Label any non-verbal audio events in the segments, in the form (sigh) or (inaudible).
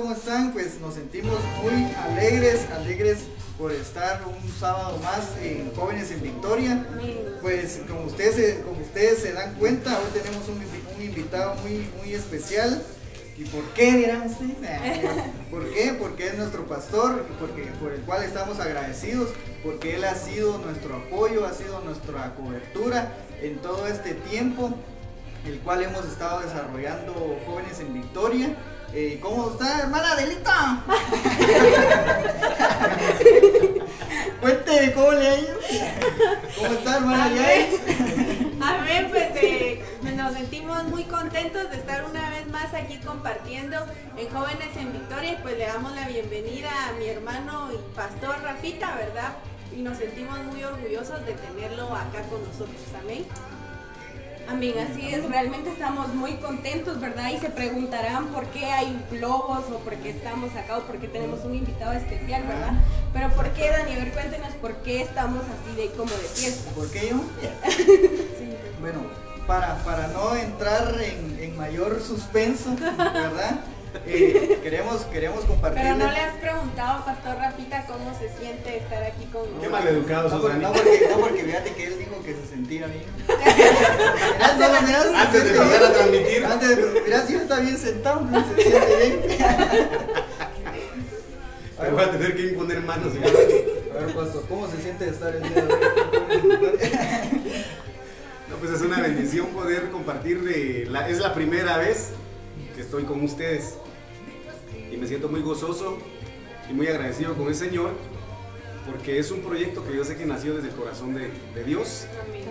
¿Cómo están? Pues nos sentimos muy alegres, alegres por estar un sábado más en Jóvenes en Victoria. Pues como ustedes, como ustedes se dan cuenta, hoy tenemos un, invitado muy, muy especial. ¿Y por qué dirán ustedes? (laughs) ¿Por qué? Porque es nuestro pastor, porque, por el cual estamos agradecidos, porque él ha sido nuestro apoyo, ha sido nuestra cobertura en todo este tiempo, el cual hemos estado desarrollando Jóvenes en Victoria. Eh, ¿Cómo está, hermana Adelita? (laughs) Cuente, ¿cómo le ha ido? ¿Cómo está, hermana A ver, pues eh, nos sentimos muy contentos de estar una vez más aquí compartiendo en Jóvenes en Victoria. Pues le damos la bienvenida a mi hermano y pastor Rafita, ¿verdad? Y nos sentimos muy orgullosos de tenerlo acá con nosotros. Amén. Amén, así es, realmente estamos muy contentos, ¿verdad? Y se preguntarán por qué hay globos o por qué estamos acá o por qué tenemos un invitado especial, ¿verdad? Pero ¿por qué, Dani? A ver, cuéntenos por qué estamos así de como de fiesta. ¿Por qué yo? (laughs) Bueno, para, para no entrar en, en mayor suspenso, ¿verdad? Eh, queremos, queremos compartir. Pero no le has preguntado, Pastor Rafita, cómo se siente estar aquí con nosotros. Qué maleducado no, sos, no, porque, no, porque fíjate que él dijo que se sentía bien. (laughs) antes de empezar a transmitir. Antes de, mirá, si él está bien sentado, no se siente bien. Pero voy a tener que imponer manos. A ver, Pastor, ¿cómo se siente estar el día de hoy? No, pues es una bendición poder compartir. De la, es la primera vez estoy con ustedes. Y me siento muy gozoso y muy agradecido con el Señor porque es un proyecto que yo sé que nació desde el corazón de, Dios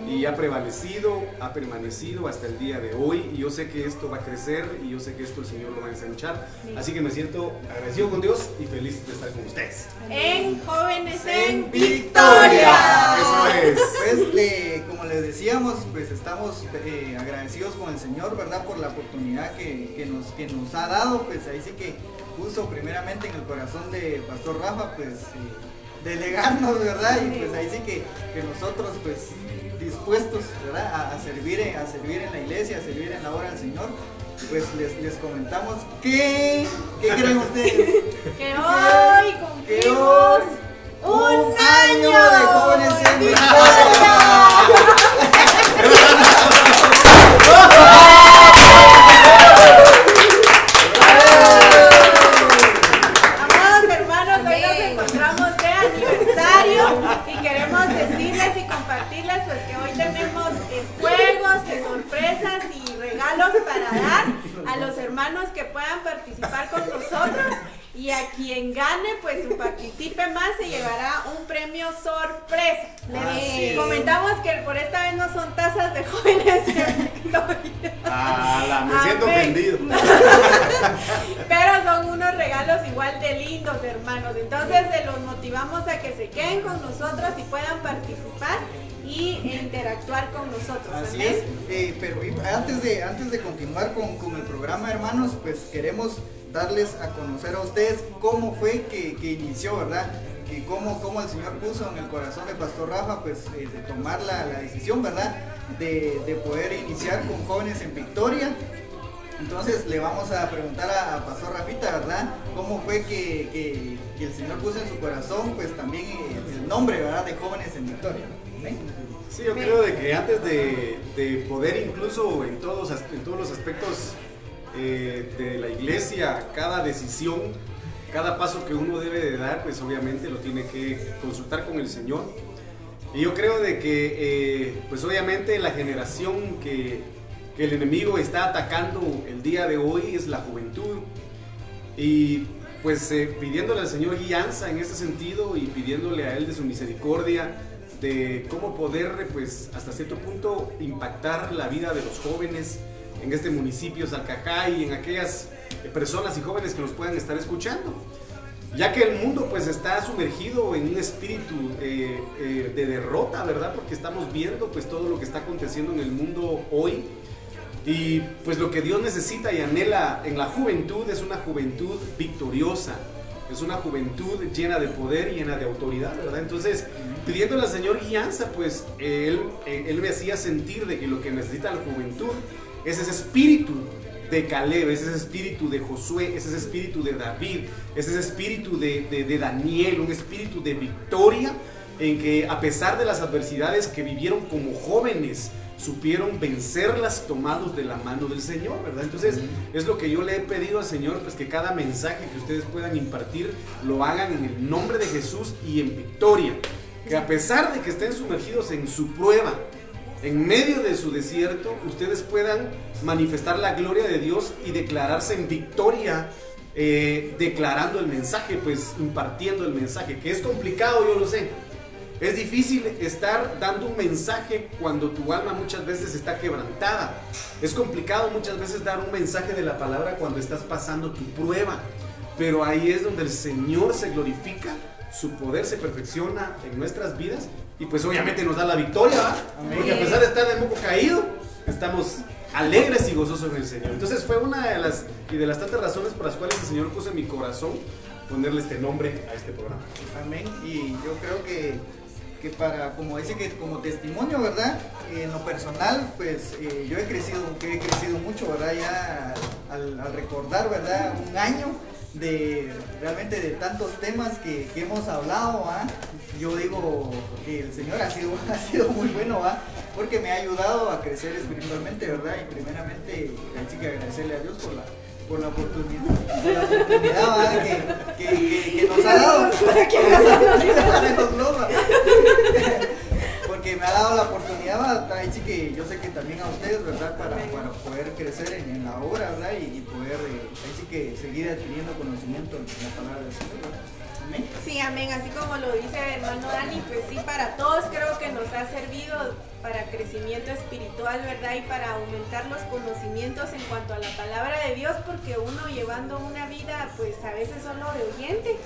y ha prevalecido, ha permanecido hasta el día de hoy y yo sé que esto va a crecer y yo sé que esto el Señor lo va a ensanchar. Así que me siento agradecido con Dios y feliz de estar con ustedes. En Jóvenes en Victoria. Eso es. Les decíamos, pues estamos eh, agradecidos con el Señor, ¿verdad? Por la oportunidad que, nos, que nos ha dado, pues ahí sí que puso primeramente en el corazón de Pastor Rafa, pues... Eh, delegarnos, ¿verdad? Y pues ahí sí que, que nosotros pues dispuestos, ¿verdad? A, servir, a servir en la iglesia, a servir en la obra del Señor, pues les, les comentamos que, ¿qué creen ustedes? (laughs) Que hoy cumplimos un, año de jóvenes en y a quien gane, pues participe más, se llevará un premio sorpresa. Les comentamos que por esta vez no son tazas de jóvenes Ah, la, me siento ofendido. (laughs) Pero son unos regalos igual de lindos, hermanos. Entonces, se los motivamos a que se queden con nosotros y puedan participar y interactuar con nosotros. Así es, eh, pero antes de, antes de continuar con, con, el programa, hermanos, pues queremos darles a conocer a ustedes cómo fue que, que inició, ¿verdad? Que cómo, cómo, el Señor puso en el corazón de Pastor Rafa, pues eh, de tomar la, la, decisión, ¿verdad? De, de poder iniciar con jóvenes en Victoria. Entonces le vamos a preguntar a, Pastor Rafita, ¿verdad? ¿Cómo fue que, que, que, el Señor puso en su corazón, pues también el nombre, ¿verdad? De jóvenes en Victoria. Sí, yo creo de que antes de, poder incluso en todos, en todos los aspectos eh, de la iglesia, cada decisión, cada paso que uno debe de dar, pues obviamente lo tiene que consultar con el Señor. Y yo creo de que, eh, pues obviamente la generación que, el enemigo está atacando el día de hoy es la juventud. Y pues eh, pidiéndole al Señor guianza en ese sentido y pidiéndole a Él de su misericordia, de cómo poder, pues, hasta cierto punto impactar la vida de los jóvenes en este municipio, Salcajá, y en aquellas personas y jóvenes que nos puedan estar escuchando. Ya que el mundo pues está sumergido en un espíritu eh, eh, de derrota, ¿verdad? Porque estamos viendo pues todo lo que está aconteciendo en el mundo hoy. Y pues lo que Dios necesita y anhela en la juventud es una juventud victoriosa, es una juventud llena de poder llena de autoridad, ¿verdad? Entonces, pidiéndole al Señor guianza, pues él, él me hacía sentir de que lo que necesita la juventud es ese espíritu de Caleb, es ese espíritu de Josué, es ese espíritu de David, es ese espíritu de, de Daniel, un espíritu de victoria en que a pesar de las adversidades que vivieron como jóvenes, supieron vencerlas tomados de la mano del Señor, ¿verdad? Entonces es lo que yo le he pedido al Señor, pues que cada mensaje que ustedes puedan impartir lo hagan en el nombre de Jesús y en victoria. Que a pesar de que estén sumergidos en su prueba, en medio de su desierto, ustedes puedan manifestar la gloria de Dios y declararse en victoria, eh, declarando el mensaje, pues impartiendo el mensaje, que es complicado, yo lo sé es difícil estar dando un mensaje cuando tu alma muchas veces está quebrantada. Es complicado muchas veces dar un mensaje de la palabra cuando estás pasando tu prueba. Pero ahí es donde el Señor se glorifica, su poder se perfecciona en nuestras vidas y pues obviamente nos da la victoria, Porque a pesar de estar de moco caído, estamos alegres y gozosos en el Señor. Entonces fue una de las y de las tantas razones por las cuales el Señor puso en mi corazón ponerle este nombre a este programa. Amén. Y yo creo que que para, como dice que como testimonio, ¿verdad? En lo personal, pues eh, yo he crecido, que he crecido mucho, ¿verdad? Ya al, recordar, ¿verdad? Un año de realmente de tantos temas que, hemos hablado, ¿ah? yo digo que el Señor ha sido, (laughs) ha sido muy bueno, ¿ah? porque me ha ayudado a crecer espiritualmente, ¿verdad? Y primeramente, hay que agradecerle a Dios por la por la oportunidad, por la oportunidad que, que, que, nos ha dado. (laughs) (laughs) Porque me ha dado la oportunidad, sí que yo sé que también a ustedes, ¿verdad? Para, para poder crecer en, la obra, ¿verdad? Y, poder, eh, que seguir adquiriendo conocimiento en la palabra del Señor. Sí, amén. Así como lo dice hermano Dani, pues sí, para todos creo que nos ha servido para crecimiento espiritual, ¿verdad? Y para aumentar los conocimientos en cuanto a la palabra de Dios, porque uno llevando una vida, pues a veces solo de oyente,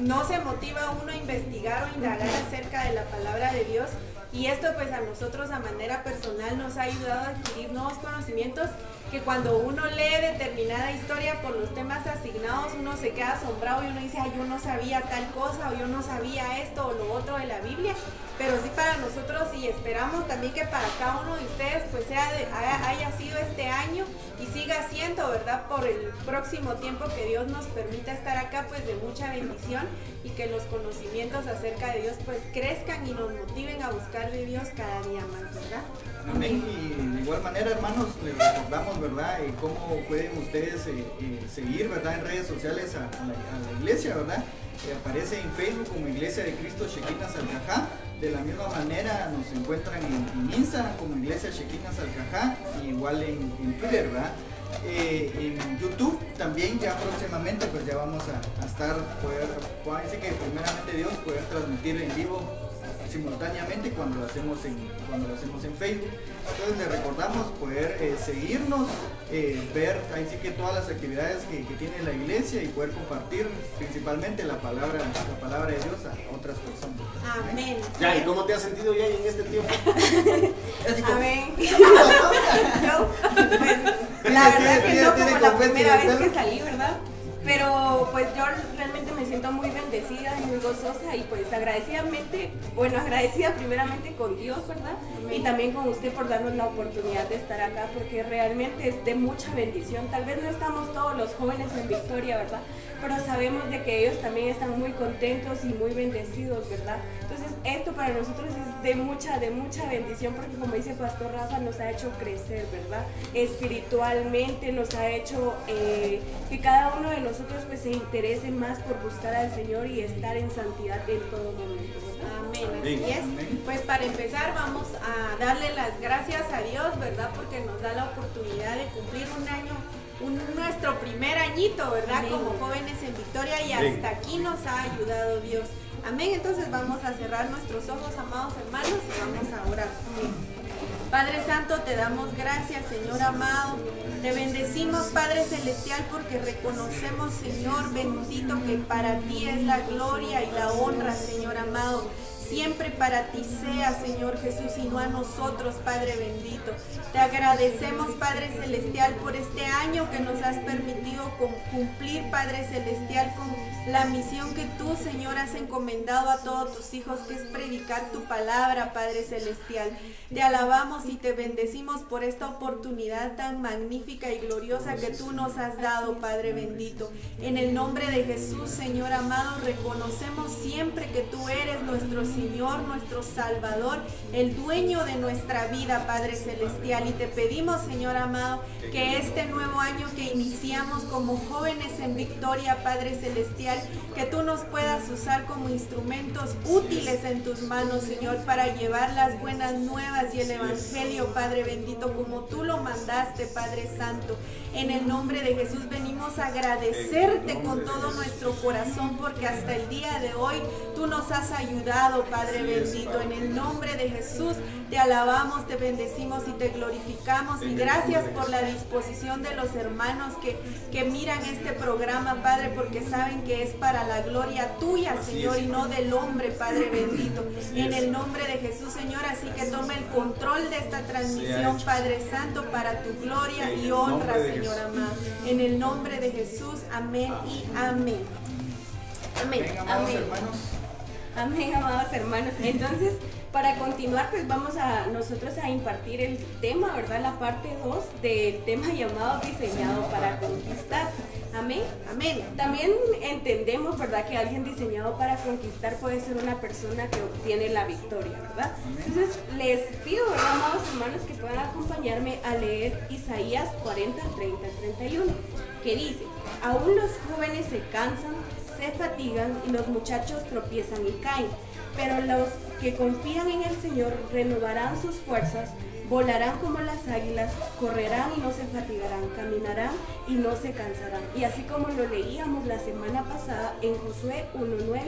no se motiva uno a investigar o indagar acerca de la palabra de Dios. Y esto pues a nosotros a manera personal nos ha ayudado a adquirir nuevos conocimientos que cuando uno lee determinada historia por los temas asignados, uno se queda asombrado y uno dice, yo no sabía tal cosa o yo no sabía esto o lo otro de la Biblia, pero sí para nosotros y esperamos también que para cada uno de ustedes pues sea haya sido este año y siga siendo, ¿verdad? Por el próximo tiempo que Dios nos permita estar acá pues de mucha bendición y que los conocimientos acerca de Dios pues crezcan y nos motiven a buscar de Dios cada día más, ¿verdad? Amén. Y de igual manera, hermanos, les recordamos, ¿verdad? cómo pueden ustedes eh, eh, seguir, ¿verdad? En redes sociales a, la, iglesia, ¿verdad? Que aparece en Facebook como Iglesia de Cristo Shekinah Salcajá. De la misma manera nos encuentran en, Instagram como Iglesia Shekinah Salcajá y igual en, Twitter, ¿verdad? Eh, en YouTube también ya próximamente pues ya vamos a, estar, poder, decir que primeramente Dios poder transmitir en vivo simultáneamente cuando lo hacemos en, cuando lo hacemos en Facebook. Entonces le recordamos poder eh, seguirnos, eh, ver ahí sí que todas las actividades que, tiene la iglesia y poder compartir principalmente la palabra, la palabra de Dios a otras personas. Amén. Ya, ¿y cómo te has sentido ya en este tiempo? (laughs) Amén. (laughs) Pues, la verdad que no como la primera vez que salí, ¿verdad? Pero pues yo realmente me siento muy bendecida y muy gozosa y pues agradecidamente, bueno, agradecida primeramente con Dios, ¿verdad? Y también con usted por darnos la oportunidad de estar acá porque realmente es de mucha bendición. Tal vez no estamos todos los jóvenes en victoria, ¿verdad? Pero sabemos de que ellos también están muy contentos y muy bendecidos, ¿verdad? Entonces esto para nosotros es de mucha, de mucha bendición porque como dice Pastor Rafa, nos ha hecho crecer, ¿verdad? Espiritualmente nos ha hecho eh, que cada uno de nosotros nosotros pues se interese más por buscar al Señor y estar en santidad en todo momento. Amén, así es. Pues para empezar vamos a darle las gracias a Dios, ¿verdad? Porque nos da la oportunidad de cumplir un año, nuestro primer añito, ¿verdad? Como jóvenes en Victoria y hasta aquí nos ha ayudado Dios. Amén. Entonces vamos a cerrar nuestros ojos, amados hermanos, y vamos a orar. Padre Santo, te damos gracias, Señor amado. Te bendecimos, Padre Celestial, porque reconocemos, Señor bendito, que para ti es la gloria y la honra, Señor amado siempre para ti sea, Señor Jesús, y no a nosotros, Padre bendito. Te agradecemos, Padre Celestial, por este año que nos has permitido cumplir, Padre Celestial, con la misión que tú, Señor, has encomendado a todos tus hijos, que es predicar tu palabra, Padre Celestial. Te alabamos y te bendecimos por esta oportunidad tan magnífica y gloriosa que tú nos has dado, Padre bendito. En el nombre de Jesús, Señor amado, reconocemos siempre que tú eres nuestro Señor, nuestro Salvador, el dueño de nuestra vida, Padre Celestial. Y te pedimos, Señor amado, que este nuevo año que iniciamos como jóvenes en victoria, Padre Celestial, que tú nos puedas usar como instrumentos útiles en tus manos, Señor, para llevar las buenas nuevas y el Evangelio, Padre bendito, como tú lo mandaste, Padre Santo. En el nombre de Jesús venimos a agradecerte con todo nuestro corazón porque hasta el día de hoy tú nos has ayudado, Padre bendito. En el nombre de Jesús te alabamos, te bendecimos y te glorificamos. Y gracias por la disposición de los hermanos que, que miran este programa, Padre, porque saben que es para la gloria tuya, Señor, y no del hombre, Padre bendito. En el nombre de Jesús, Señor, así que tome el control de esta transmisión, Padre Santo, para tu gloria y honra, Señor amado. En el nombre de Jesús, amén y amén. Amén. Amén. Amén, amados hermanos. Entonces, para continuar, pues vamos a nosotros a impartir el tema, ¿verdad? La parte 2 del tema llamado diseñado para conquistar. Amén. Amén. También entendemos, ¿verdad? Que alguien diseñado para conquistar puede ser una persona que obtiene la victoria, ¿verdad? Entonces, les pido, ¿verdad, amados hermanos, que puedan acompañarme a leer Isaías 40, 30, 31, que dice, aún los jóvenes se cansan, se fatigan y los muchachos tropiezan y caen pero los que confían en el Señor renovarán sus fuerzas, volarán como las águilas, correrán y no se fatigarán, caminarán y no se cansarán. Y así como lo leíamos la semana pasada en Josué 1.9,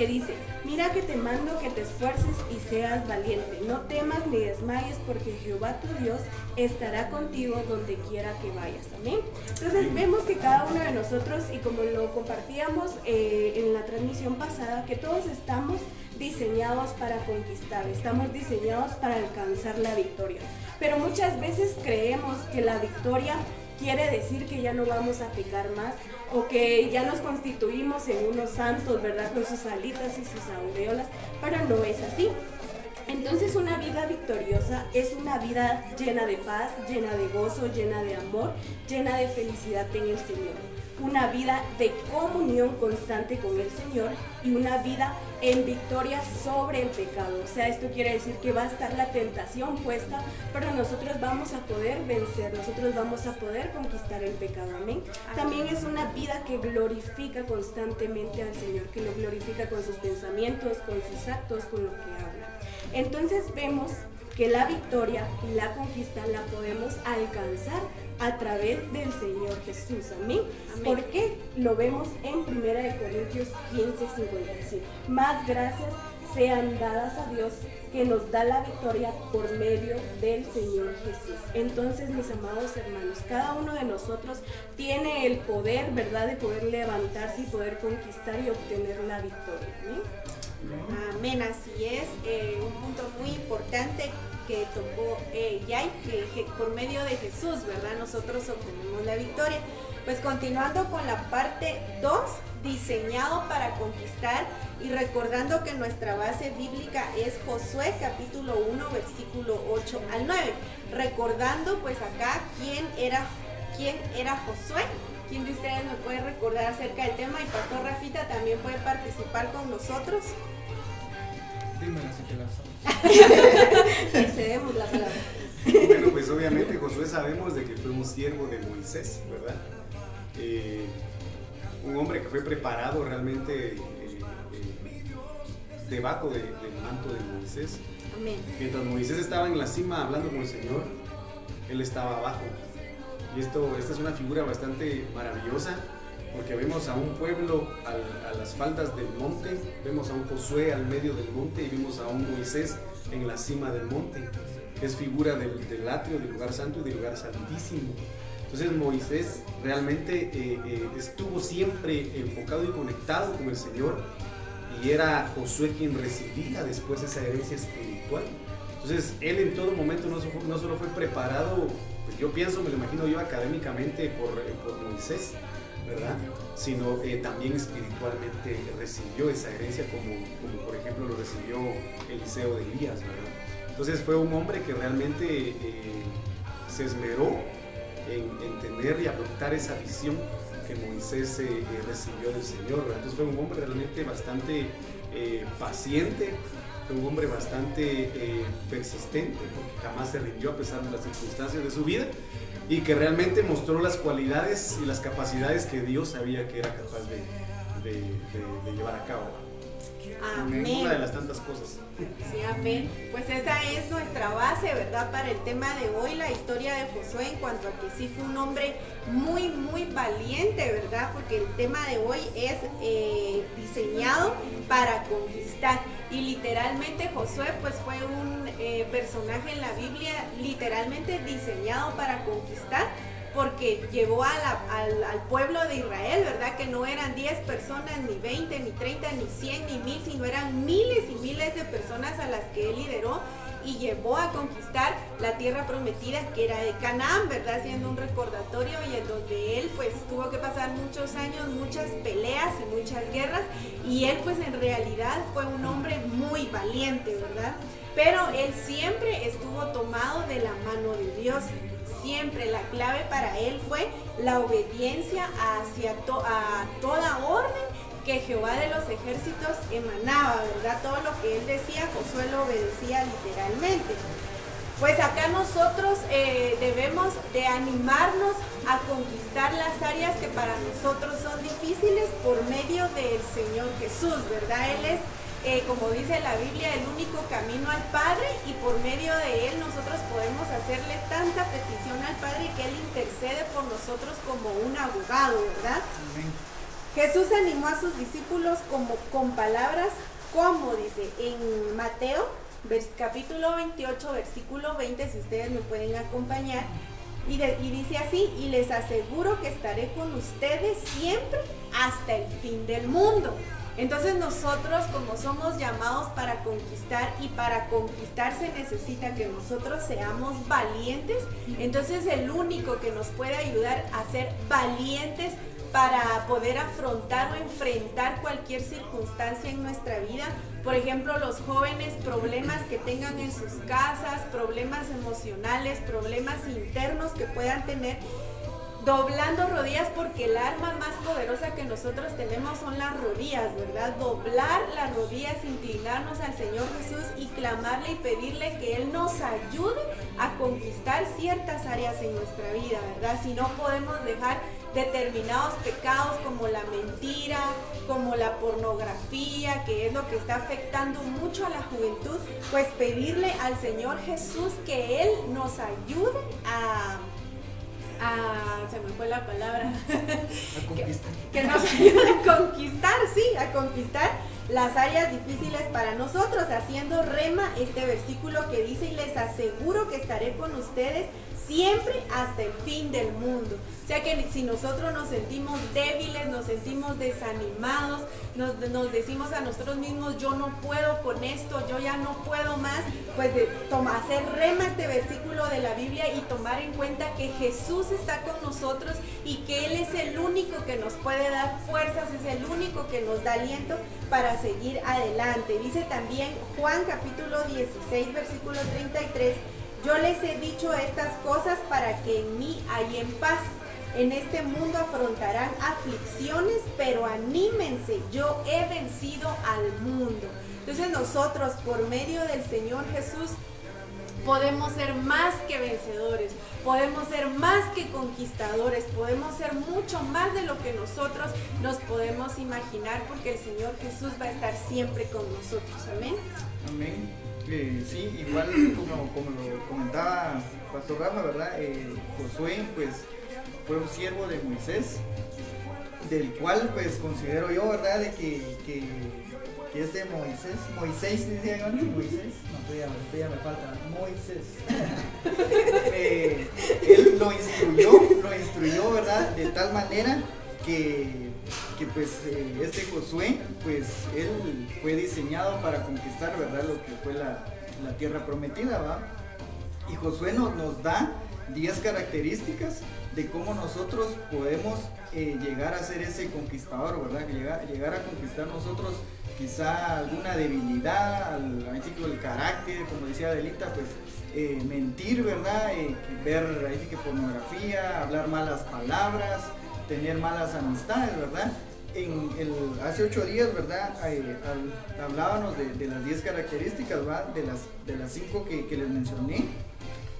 que dice, mira que te mando que te esfuerces y seas valiente, no temas ni desmayes porque Jehová tu Dios estará contigo donde quiera que vayas. Amén. Entonces vemos que cada uno de nosotros, y como lo compartíamos eh, en la transmisión pasada, que todos estamos diseñados para conquistar, estamos diseñados para alcanzar la victoria. Pero muchas veces creemos que la victoria quiere decir que ya no vamos a pecar más o que ya nos constituimos en unos santos, ¿verdad? Con sus alitas y sus aureolas, pero no es así. Entonces una vida victoriosa es una vida llena de paz, llena de gozo, llena de amor, llena de felicidad en el Señor una vida de comunión constante con el Señor y una vida en victoria sobre el pecado. O sea, esto quiere decir que va a estar la tentación puesta, pero nosotros vamos a poder vencer, nosotros vamos a poder conquistar el pecado. Amén. También es una vida que glorifica constantemente al Señor, que lo glorifica con sus pensamientos, con sus actos, con lo que habla. Entonces vemos que la victoria y la conquista la podemos alcanzar a través del Señor Jesús. Amén. ¿Por qué? Lo vemos en 1 Corintios 15, 55. Más gracias sean dadas a Dios que nos da la victoria por medio del Señor Jesús. Entonces, mis amados hermanos, cada uno de nosotros tiene el poder, ¿verdad?, de poder levantarse y poder conquistar y obtener la victoria. Amén, así es. Eh, un punto muy importante que tocó eh, Yay, que, por medio de Jesús, ¿verdad? Nosotros obtenemos la victoria. Pues continuando con la parte 2, diseñado para conquistar y recordando que nuestra base bíblica es Josué capítulo 1 versículo 8 al 9. Recordando pues acá quién era, quién era Josué. ¿Quién de ustedes me puede recordar acerca del tema? Y Pastor Rafita también puede participar con nosotros. Dímelo si te la (laughs) palabra. Bueno, pues obviamente Josué sabemos de que fue un siervo de Moisés, ¿verdad? Eh, un hombre que fue preparado realmente eh, eh, debajo del manto de Moisés. Mientras Moisés estaba en la cima hablando con el Señor, él estaba abajo. Y esto, esta es una figura bastante maravillosa porque vemos a un pueblo a las faldas del monte, vemos a un Josué al medio del monte y vemos a un Moisés en la cima del monte, es figura del, del atrio, del lugar santo y del lugar santísimo. Entonces Moisés realmente eh, eh, estuvo siempre enfocado y conectado con el Señor y era Josué quien recibía después esa herencia espiritual. Entonces, él en todo momento no, no solo fue preparado, pues yo pienso, me lo imagino yo académicamente por, por Moisés, ¿verdad? Sino eh, también espiritualmente recibió esa herencia como, como, por ejemplo lo recibió Eliseo de Elías, ¿verdad? Entonces fue un hombre que realmente eh, se esmeró en, tener y adoptar esa visión que Moisés eh, recibió del Señor, ¿verdad? Entonces fue un hombre realmente bastante paciente, fue un hombre bastante persistente, porque jamás se rindió a pesar de las circunstancias de su vida y que realmente mostró las cualidades y las capacidades que Dios sabía que era capaz de, de llevar a cabo. Amén. Una de las tantas cosas. Sí, amén. Pues esa es nuestra base, ¿verdad? Para el tema de hoy, la historia de Josué en cuanto a que sí fue un hombre muy, muy valiente, ¿verdad? Porque el tema de hoy es eh, diseñado para conquistar. Y literalmente Josué pues fue un eh, personaje en la Biblia literalmente diseñado para conquistar porque llevó al, pueblo de Israel, ¿verdad? Que no eran 10 personas, ni 20, ni 30, ni 100, ni 1000, sino eran miles y miles de personas a las que él lideró y llevó a conquistar la tierra prometida que era de Canaán, ¿verdad? Haciendo un recordatorio y en donde él pues tuvo que pasar muchos años, muchas peleas y muchas guerras y él pues en realidad fue un hombre muy valiente, ¿verdad? Pero él siempre estuvo tomado de la mano de Dios siempre la clave para él fue la obediencia hacia a toda orden que Jehová de los ejércitos emanaba, ¿verdad? Todo lo que él decía, Josué lo obedecía literalmente. Pues acá nosotros eh, debemos de animarnos a conquistar las áreas que para nosotros son difíciles por medio del Señor Jesús, ¿verdad? Él es eh, como dice la Biblia, el único camino al Padre y por medio de Él nosotros podemos hacerle tanta petición al Padre que Él intercede por nosotros como un abogado, ¿verdad? Jesús animó a sus discípulos como, con palabras como dice en Mateo capítulo 28, versículo 20, si ustedes me pueden acompañar. Y, y, dice así, y les aseguro que estaré con ustedes siempre hasta el fin del mundo. Entonces nosotros como somos llamados para conquistar y para conquistar se necesita que nosotros seamos valientes. Entonces el único que nos puede ayudar a ser valientes para poder afrontar o enfrentar cualquier circunstancia en nuestra vida. Por ejemplo, los jóvenes, problemas que tengan en sus casas, problemas emocionales, problemas internos que puedan tener doblando rodillas porque el arma más poderosa que nosotros tenemos son las rodillas, ¿verdad? Doblar las rodillas, inclinarnos al Señor Jesús y clamarle y pedirle que Él nos ayude a conquistar ciertas áreas en nuestra vida, ¿verdad? Si no podemos dejar determinados pecados como la mentira, como la pornografía, que es lo que está afectando mucho a la juventud, pues pedirle al Señor Jesús que Él nos ayude a a, se me fue la palabra, a conquistar. (laughs) que, nos ayude a conquistar, sí, a conquistar las áreas difíciles para nosotros, haciendo rema este versículo que dice, y les aseguro que estaré con ustedes siempre hasta el fin del mundo. O sea que si nosotros nos sentimos débiles, nos sentimos desanimados, nos, decimos a nosotros mismos, yo no puedo con esto, yo ya no puedo más, pues de hacer rema este versículo de la Biblia y tomar en cuenta que Jesús está con nosotros y que Él es el único que nos puede dar fuerzas, es el único que nos da aliento para seguir adelante. Dice también Juan capítulo 16, versículo 33 yo les he dicho estas cosas para que en mí en paz. En este mundo afrontarán aflicciones, pero anímense, yo he vencido al mundo. Entonces nosotros, por medio del Señor Jesús, podemos ser más que vencedores, podemos ser más que conquistadores, podemos ser mucho más de lo que nosotros nos podemos imaginar, porque el Señor Jesús va a estar siempre con nosotros. Amén. Amén sí, igual como, como, lo comentaba Pastor Rama, ¿verdad? Eh, Josué, pues, fue un siervo de Moisés, del cual, pues, considero yo, ¿verdad? De que, que, que es de Moisés. Moisés, dice Moisés. No, todavía, todavía me falta. Moisés. (laughs) eh, él lo instruyó, lo instruyó, ¿verdad? De tal manera que, que pues eh, este Josué, pues él fue diseñado para conquistar, ¿verdad? Lo que fue la, la tierra prometida, ¿va? Y Josué nos, nos da 10 características de cómo nosotros podemos eh, llegar a ser ese conquistador, ¿verdad? Llegar, llegar a conquistar nosotros quizá alguna debilidad, al, el carácter, como decía Adelita, pues eh, mentir, ¿verdad? Eh, ver ahí que pornografía, hablar malas palabras, tener malas amistades, ¿verdad? En el, hace ocho días, ¿verdad? hablábamos de, las 10 características, ¿verdad? De las, de las cinco que, que les mencioné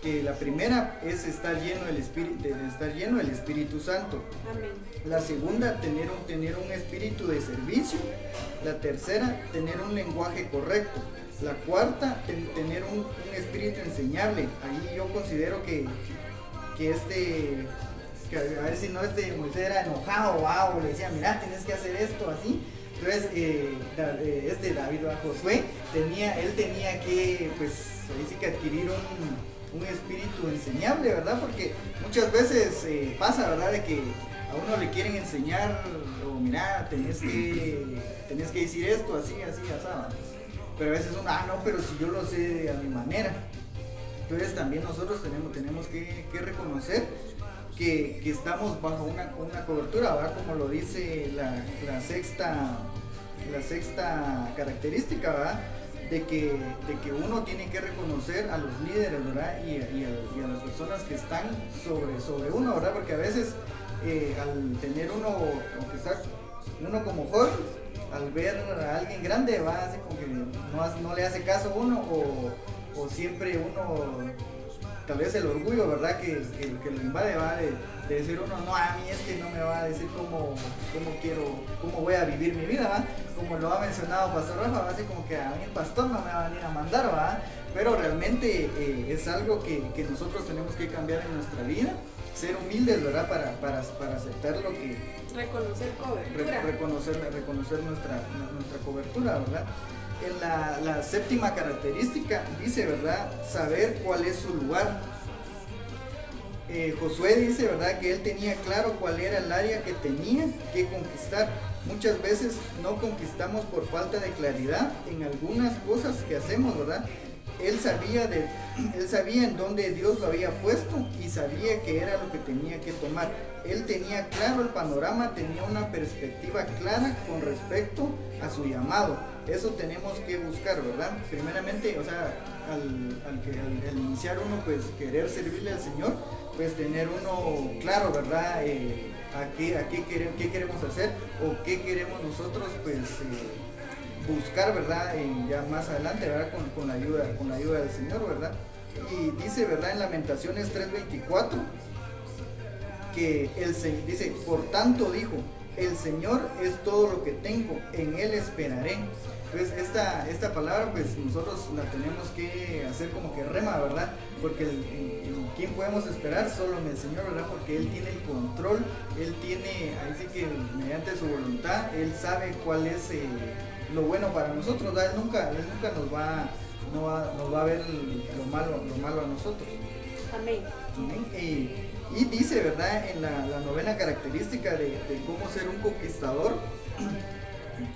que la primera es estar lleno del espíritu, de estar lleno del Espíritu Santo. La segunda, tener un, tener un espíritu de servicio. La tercera, tener un lenguaje correcto. La cuarta, tener un, espíritu enseñable. Ahí yo considero que, que este, a ver si no este Moisés era enojado o le decía, mira, tienes que hacer esto así. Entonces, eh, eh, este David a Josué, tenía, él tenía que, pues, ahí que adquirir un, un espíritu enseñable, ¿verdad? Porque muchas veces eh, pasa, ¿verdad? De que a uno le quieren enseñar, o mira, tenés que, tenés que decir esto, así, así, así. Pero a veces uno, ah, no, pero si yo lo sé a mi manera. Entonces también nosotros tenemos, tenemos que, reconocer que, estamos bajo una, una cobertura, ¿verdad? Como lo dice la, la sexta, la sexta característica, ¿verdad? de que, de que uno tiene que reconocer a los líderes, ¿verdad? Y, a, las personas que están sobre, sobre uno, ¿verdad? Porque a veces eh, al tener uno, aunque está uno como joven, al ver a alguien grande, va así como que no, no le hace caso a uno o, o siempre uno tal vez el orgullo, ¿verdad? Que, que, lo invade, va de, decir uno, no, a mí es que no me va a decir cómo, cómo quiero, cómo voy a vivir mi vida, ¿va? Como lo ha mencionado Pastor Rafa, va así como que a mí el pastor no me va a venir a mandar, ¿va? Pero realmente eh, es algo que, que, nosotros tenemos que cambiar en nuestra vida, ser humildes, ¿verdad? Para, para, para aceptar lo que... Reconocer cobertura. reconocer, reconocer nuestra, nuestra cobertura, ¿verdad? En la, séptima característica dice, ¿verdad? Saber cuál es su lugar. Eh, Josué dice, ¿verdad? Que él tenía claro cuál era el área que tenía que conquistar. Muchas veces no conquistamos por falta de claridad en algunas cosas que hacemos, ¿verdad? Él sabía, de, (clears throat) él sabía en dónde Dios lo había puesto y sabía que era lo que tenía que tomar. Él tenía claro el panorama, tenía una perspectiva clara con respecto a su llamado eso tenemos que buscar, ¿verdad? Primeramente, o sea, al, iniciar uno, pues querer servirle al Señor, pues tener uno claro, ¿verdad? Eh, a, qué, qué, queremos, hacer o qué queremos nosotros, pues eh, buscar, ¿verdad? ya más adelante, ¿verdad? Con, la ayuda, con la ayuda del Señor, ¿verdad? Y dice, ¿verdad? En Lamentaciones 3.24, que el Señor dice, por tanto dijo, el Señor es todo lo que tengo, en Él esperaré. Entonces esta, esta palabra pues nosotros la tenemos que hacer como que rema, ¿verdad? Porque el, ¿quién podemos esperar? Solo en el Señor, ¿verdad? Porque Él tiene el control, Él tiene, ahí sí que mediante su voluntad, Él sabe cuál es eh, lo bueno para nosotros, ¿verdad? Él nunca, él nunca nos va, no va, nos va a ver lo malo, lo malo a nosotros. Amén. Y, dice, ¿verdad? En la, novena característica de, de cómo ser un conquistador,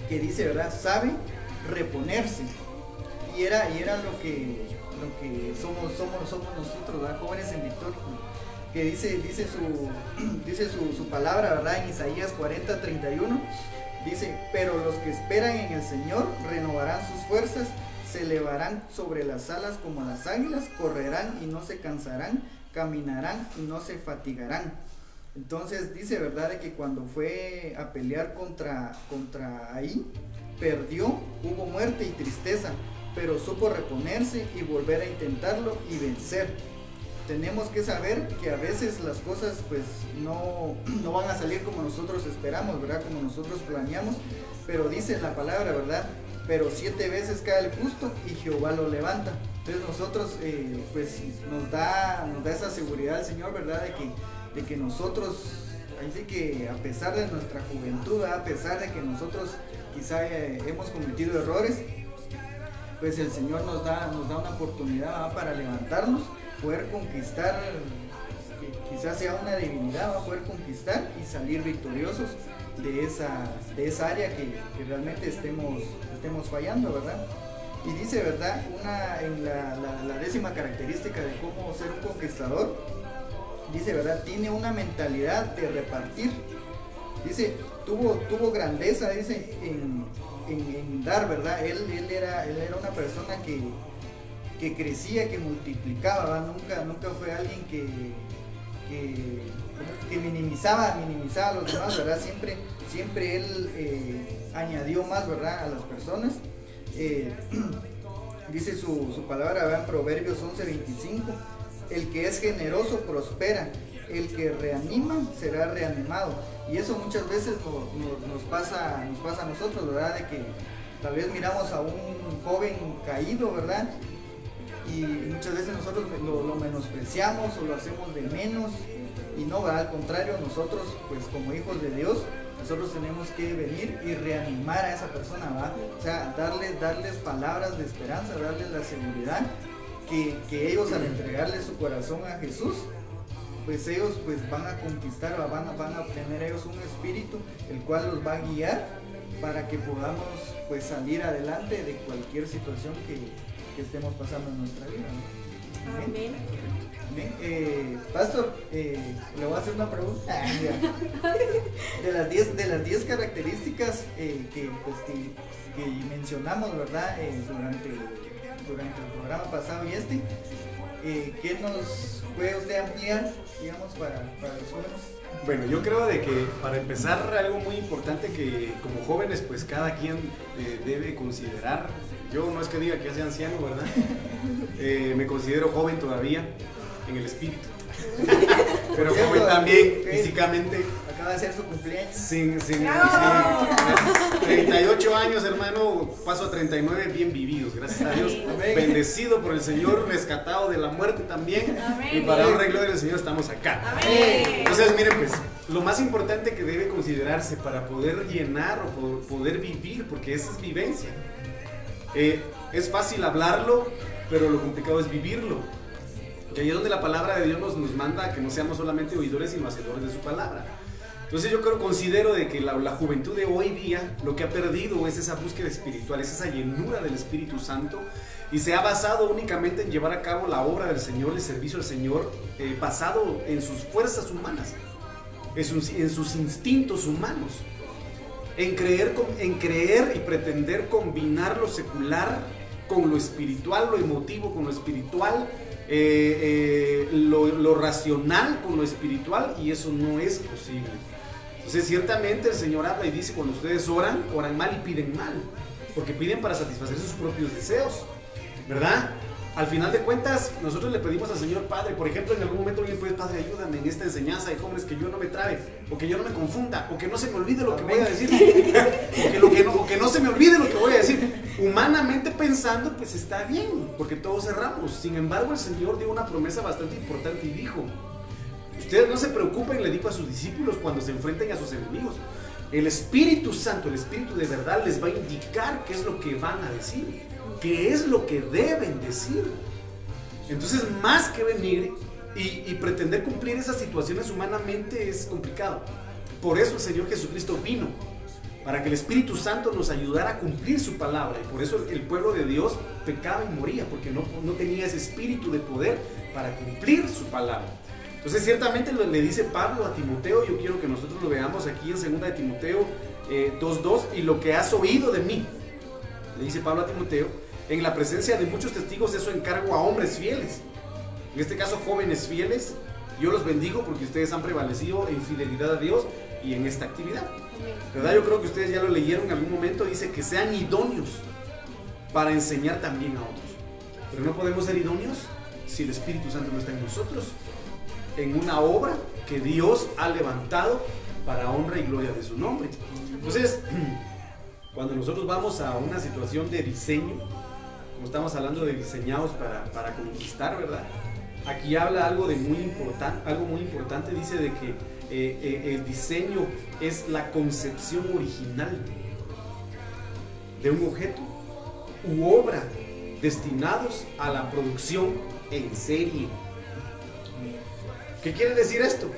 que dice, ¿verdad? Sabe reponerse. Y era, y era lo que, lo que somos, somos, somos nosotros, jóvenes en victoria. Que dice, dice, su, (clears throat) dice su, palabra, ¿verdad? En Isaías 40, 31. Dice, pero los que esperan en el Señor renovarán sus fuerzas, se elevarán sobre las alas como las águilas, correrán y no se cansarán, caminarán y no se fatigarán. Entonces dice, ¿verdad? Que cuando fue a pelear contra, contra ahí, perdió, hubo muerte y tristeza, pero supo reponerse y volver a intentarlo y vencer. Tenemos que saber que a veces las cosas pues no, (clears throat) no van a salir como nosotros esperamos, ¿verdad? Como nosotros planeamos, pero dice la palabra, ¿verdad? Pero siete veces cae el justo y Jehová lo levanta. Entonces nosotros eh, pues nos da, nos da esa seguridad el Señor, ¿verdad? De que, de que nosotros, así que a pesar de nuestra juventud, a pesar de que nosotros quizá eh, hemos cometido errores, pues el Señor nos da, nos da una oportunidad para levantarnos, poder conquistar, quizás sea una a poder conquistar y salir victoriosos de esa, de esa área que, realmente estemos, estemos fallando, ¿verdad? Y dice, ¿verdad? Una, en la, décima característica de cómo ser un conquistador, dice, ¿verdad? Tiene una mentalidad de repartir. Dice, tuvo, tuvo grandeza, dice, en, en, dar, ¿verdad? Él, él, era, él era una persona que, que crecía, que multiplicaba, Nunca, nunca fue alguien que, que, minimizaba, minimizaba a los demás, ¿verdad? Siempre, siempre él eh, añadió más, ¿verdad? A las personas. Eh, (clears throat) dice su, su palabra, ¿verdad? En Proverbios 11:25, el que es generoso prospera, el que reanima será reanimado. Y eso muchas veces nos, pasa, nos pasa a nosotros, ¿verdad? De que tal vez miramos a un joven caído, ¿verdad? Y muchas veces nosotros lo, menospreciamos o lo hacemos de menos. Y no, ¿verdad? Al contrario, nosotros, pues como hijos de Dios, nosotros tenemos que venir y reanimar a esa persona, ¿verdad? O sea, darles, darles palabras de esperanza, darles la seguridad que, que ellos al entregarle su corazón a Jesús, pues ellos pues van a conquistar, van a, van a obtener ellos un espíritu el cual los va a guiar para que podamos pues salir adelante de cualquier situación que, estemos pasando en nuestra vida. Amén. Eh, pastor, eh, le voy a hacer una pregunta. (laughs) de las 10 de las 10 características eh, que, pues, que, mencionamos, ¿verdad? durante, durante el programa pasado y este, ¿qué nos puede usted ampliar, digamos, para, los jóvenes? Bueno, yo creo de que para empezar algo muy importante que como jóvenes pues cada quien eh, debe considerar, yo no es que diga que ya sea anciano, ¿verdad? (laughs) Eh, me considero joven todavía en el espíritu. (laughs) Pero joven también físicamente acaba de ser su cumpleaños. Sin, sin, 38 años, hermano, paso a 39 bien vividos, gracias a Dios. Bendecido por el Señor, rescatado de la muerte también. Y para un gloria del Señor estamos acá. Entonces, miren, pues, lo más importante que debe considerarse para poder llenar o poder vivir, porque esa es vivencia. Eh, es fácil hablarlo, pero lo complicado es vivirlo. Que ahí es donde la palabra de Dios nos, nos manda que no seamos solamente oidores, sino hacedores de su palabra. Entonces yo creo, considero de que la, juventud de hoy día lo que ha perdido es esa búsqueda espiritual, es esa llenura del Espíritu Santo y se ha basado únicamente en llevar a cabo la obra del Señor, el servicio al Señor, eh, basado en sus fuerzas humanas, en sus, instintos humanos, en creer, en creer y pretender combinar lo secular con lo espiritual, lo emotivo con lo espiritual, eh, eh, lo racional con lo espiritual y eso no es posible. Entonces, ciertamente el Señor habla y dice, cuando ustedes oran, oran mal y piden mal, porque piden para satisfacer sus propios deseos, ¿verdad? Al final de cuentas, nosotros le pedimos al Señor Padre, por ejemplo, en algún momento alguien puede, Padre, ayúdame en esta enseñanza de jóvenes que yo no me trabe, o que yo no me confunda, o que no se me olvide lo que voy a decir, (laughs) o, que, no se me olvide lo que voy a decir. Humanamente pensando, pues está bien, porque todos cerramos. Sin embargo, el Señor dio una promesa bastante importante y dijo, Ustedes no se preocupen, le dijo a sus discípulos cuando se enfrenten a sus enemigos. El Espíritu Santo, el Espíritu de verdad les va a indicar qué es lo que van a decir, qué es lo que deben decir. Entonces, más que venir y, pretender cumplir esas situaciones humanamente es complicado. Por eso el Señor Jesucristo vino, para que el Espíritu Santo nos ayudara a cumplir su palabra. Y por eso el pueblo de Dios pecaba y moría, porque no, no tenía ese espíritu de poder para cumplir su palabra. Entonces, ciertamente le dice Pablo a Timoteo, yo quiero que nosotros lo veamos aquí en 2 de Timoteo 2.2, eh, y lo que has oído de mí, le dice Pablo a Timoteo, en la presencia de muchos testigos, eso encargo a hombres fieles, en este caso jóvenes fieles, yo los bendigo porque ustedes han prevalecido en fidelidad a Dios y en esta actividad. ¿Verdad? Yo creo que ustedes ya lo leyeron en algún momento, dice que sean idóneos para enseñar también a otros. Pero no podemos ser idóneos si el Espíritu Santo no está en nosotros en una obra que Dios ha levantado para honra y gloria de su nombre. Entonces, (clears throat) cuando nosotros vamos a una situación de diseño, como estamos hablando de diseñados para, conquistar, ¿verdad? Aquí habla algo de muy importante, algo muy importante, dice de que eh, eh, el diseño es la concepción original de un objeto u obra destinados a la producción en serie. ¿Qué quiere decir esto?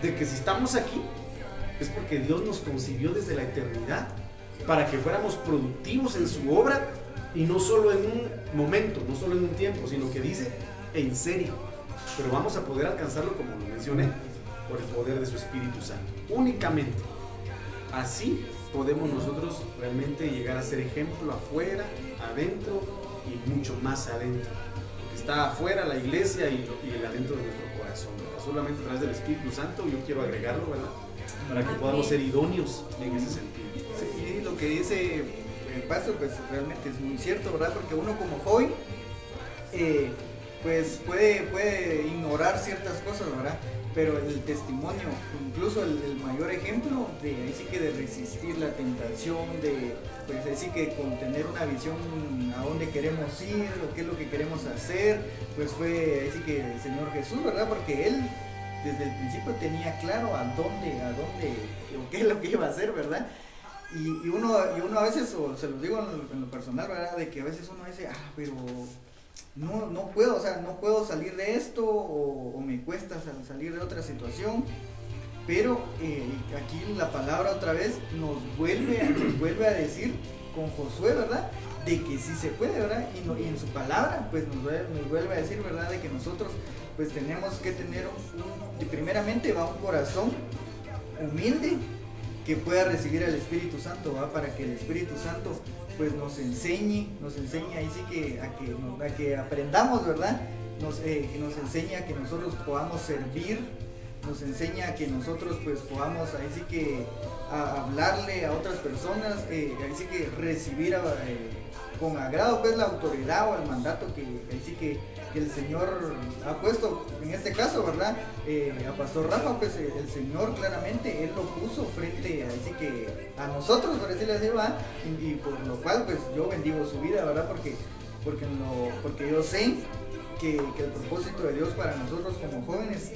De que si estamos aquí es porque Dios nos concibió desde la eternidad para que fuéramos productivos en su obra y no solo en un momento, no solo en un tiempo, sino que dice en serio. Pero vamos a poder alcanzarlo, como lo mencioné, por el poder de su Espíritu Santo. Únicamente. Así podemos nosotros realmente llegar a ser ejemplo afuera, adentro y mucho más adentro. Está afuera la iglesia y, el adentro de nuestro corazón. Solamente a través del Espíritu Santo yo quiero agregarlo, ¿verdad? Para que podamos ser idóneos en ese sentido. Sí, y lo que dice el pastor pues realmente es muy cierto, ¿verdad? Porque uno como joven eh, pues puede, puede ignorar ciertas cosas, ¿verdad? Pero el testimonio, incluso el, mayor ejemplo de ahí que de resistir la tentación, de pues ahí sí que con tener una visión a dónde queremos ir, lo que es lo que queremos hacer, pues fue ahí que el Señor Jesús, ¿verdad? Porque él desde el principio tenía claro a dónde, a dónde, o qué es lo que iba a hacer, ¿verdad? Y, uno, y uno a veces, o se lo digo en lo, personal, ¿verdad? De que a veces uno dice, ah, pero no, no puedo, o sea, no puedo salir de esto o, me cuesta salir de otra situación. Pero eh, aquí la palabra otra vez nos vuelve, (clears throat) nos vuelve a decir con Josué, ¿verdad? De que sí se puede, ¿verdad? Y, y en su palabra, pues nos, vuelve a decir, ¿verdad? De que nosotros, pues tenemos que tener un, primeramente va un corazón humilde que pueda recibir al Espíritu Santo, ¿va? Para que el Espíritu Santo pues nos enseñe, nos enseña ahí sí que a que, a que aprendamos, ¿verdad? Nos, eh, que nos enseña que nosotros podamos servir, nos enseña que nosotros pues podamos ahí sí que hablarle a otras personas, eh, ahí sí que recibir eh, con agrado pues la autoridad o el mandato que ahí sí que que el Señor ha puesto, en este caso, ¿verdad? Eh, a Pastor Rafa, pues eh, el Señor claramente, Él lo puso frente así que a nosotros, por decirlo así, ¿verdad? Y, por lo cual, pues yo bendigo su vida, ¿verdad? Porque, porque, porque yo sé que, el propósito de Dios para nosotros como jóvenes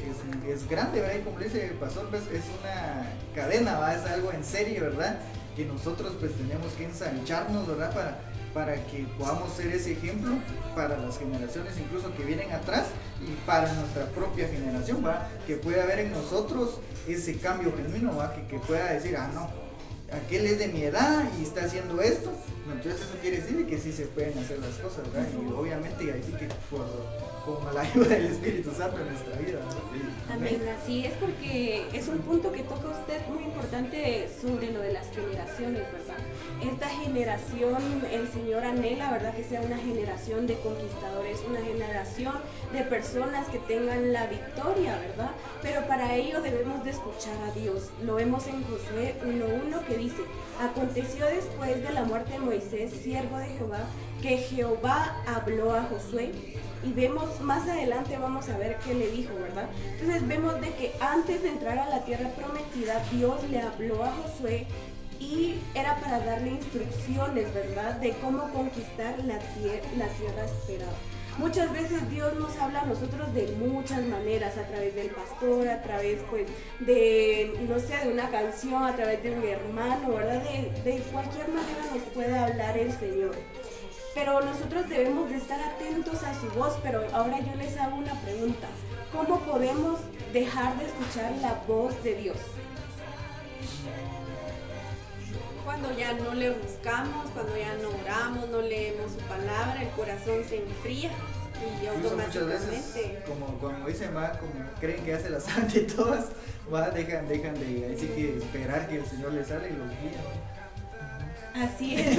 es, grande, ¿verdad? Y como dice el pastor, pues es una cadena, ¿verdad? Es algo en serie, ¿verdad? Que nosotros pues tenemos que ensancharnos, ¿verdad? Para, para que podamos ser ese ejemplo para las generaciones incluso que vienen atrás y para nuestra propia generación, ¿va? que pueda haber en nosotros ese cambio genuino. Que, que pueda decir, ah, no, aquel es de mi edad y está haciendo esto, entonces eso quiere decir que sí se pueden hacer las cosas, ¿verdad? Y obviamente ahí sí que por, con la ayuda del Espíritu Santo en nuestra vida. Amén, así es porque es un punto que toca usted muy importante sobre lo de las generaciones, ¿verdad? Esta generación, el Señor anhela, ¿verdad? Que sea una generación de conquistadores, una generación de personas que tengan la victoria, ¿verdad? Pero para ello debemos de escuchar a Dios. Lo vemos en Josué 1.1 que dice, aconteció después de la muerte de Moisés, siervo de Jehová, que Jehová habló a Josué y vemos más adelante vamos a ver qué le dijo, ¿verdad? Entonces vemos de que antes de entrar a la tierra prometida, Dios le habló a Josué y era para darle instrucciones, ¿verdad? De cómo conquistar la, la tierra esperada. Muchas veces Dios nos habla a nosotros de muchas maneras, a través del pastor, a través pues de, no sé, de una canción, a través de un hermano, ¿verdad? De, de cualquier manera nos puede hablar el Señor pero nosotros debemos de estar atentos a su voz, pero ahora yo les hago una pregunta. ¿Cómo podemos dejar de escuchar la voz de Dios? Cuando ya no le buscamos, cuando ya no oramos, no leemos su palabra, el corazón se enfría y automáticamente... Veces, como, como dicen, va, como creen que hace la (laughs) santa y todas, va, dejan, dejan de así que esperar que el Señor les sale y los guía. Así es. (laughs)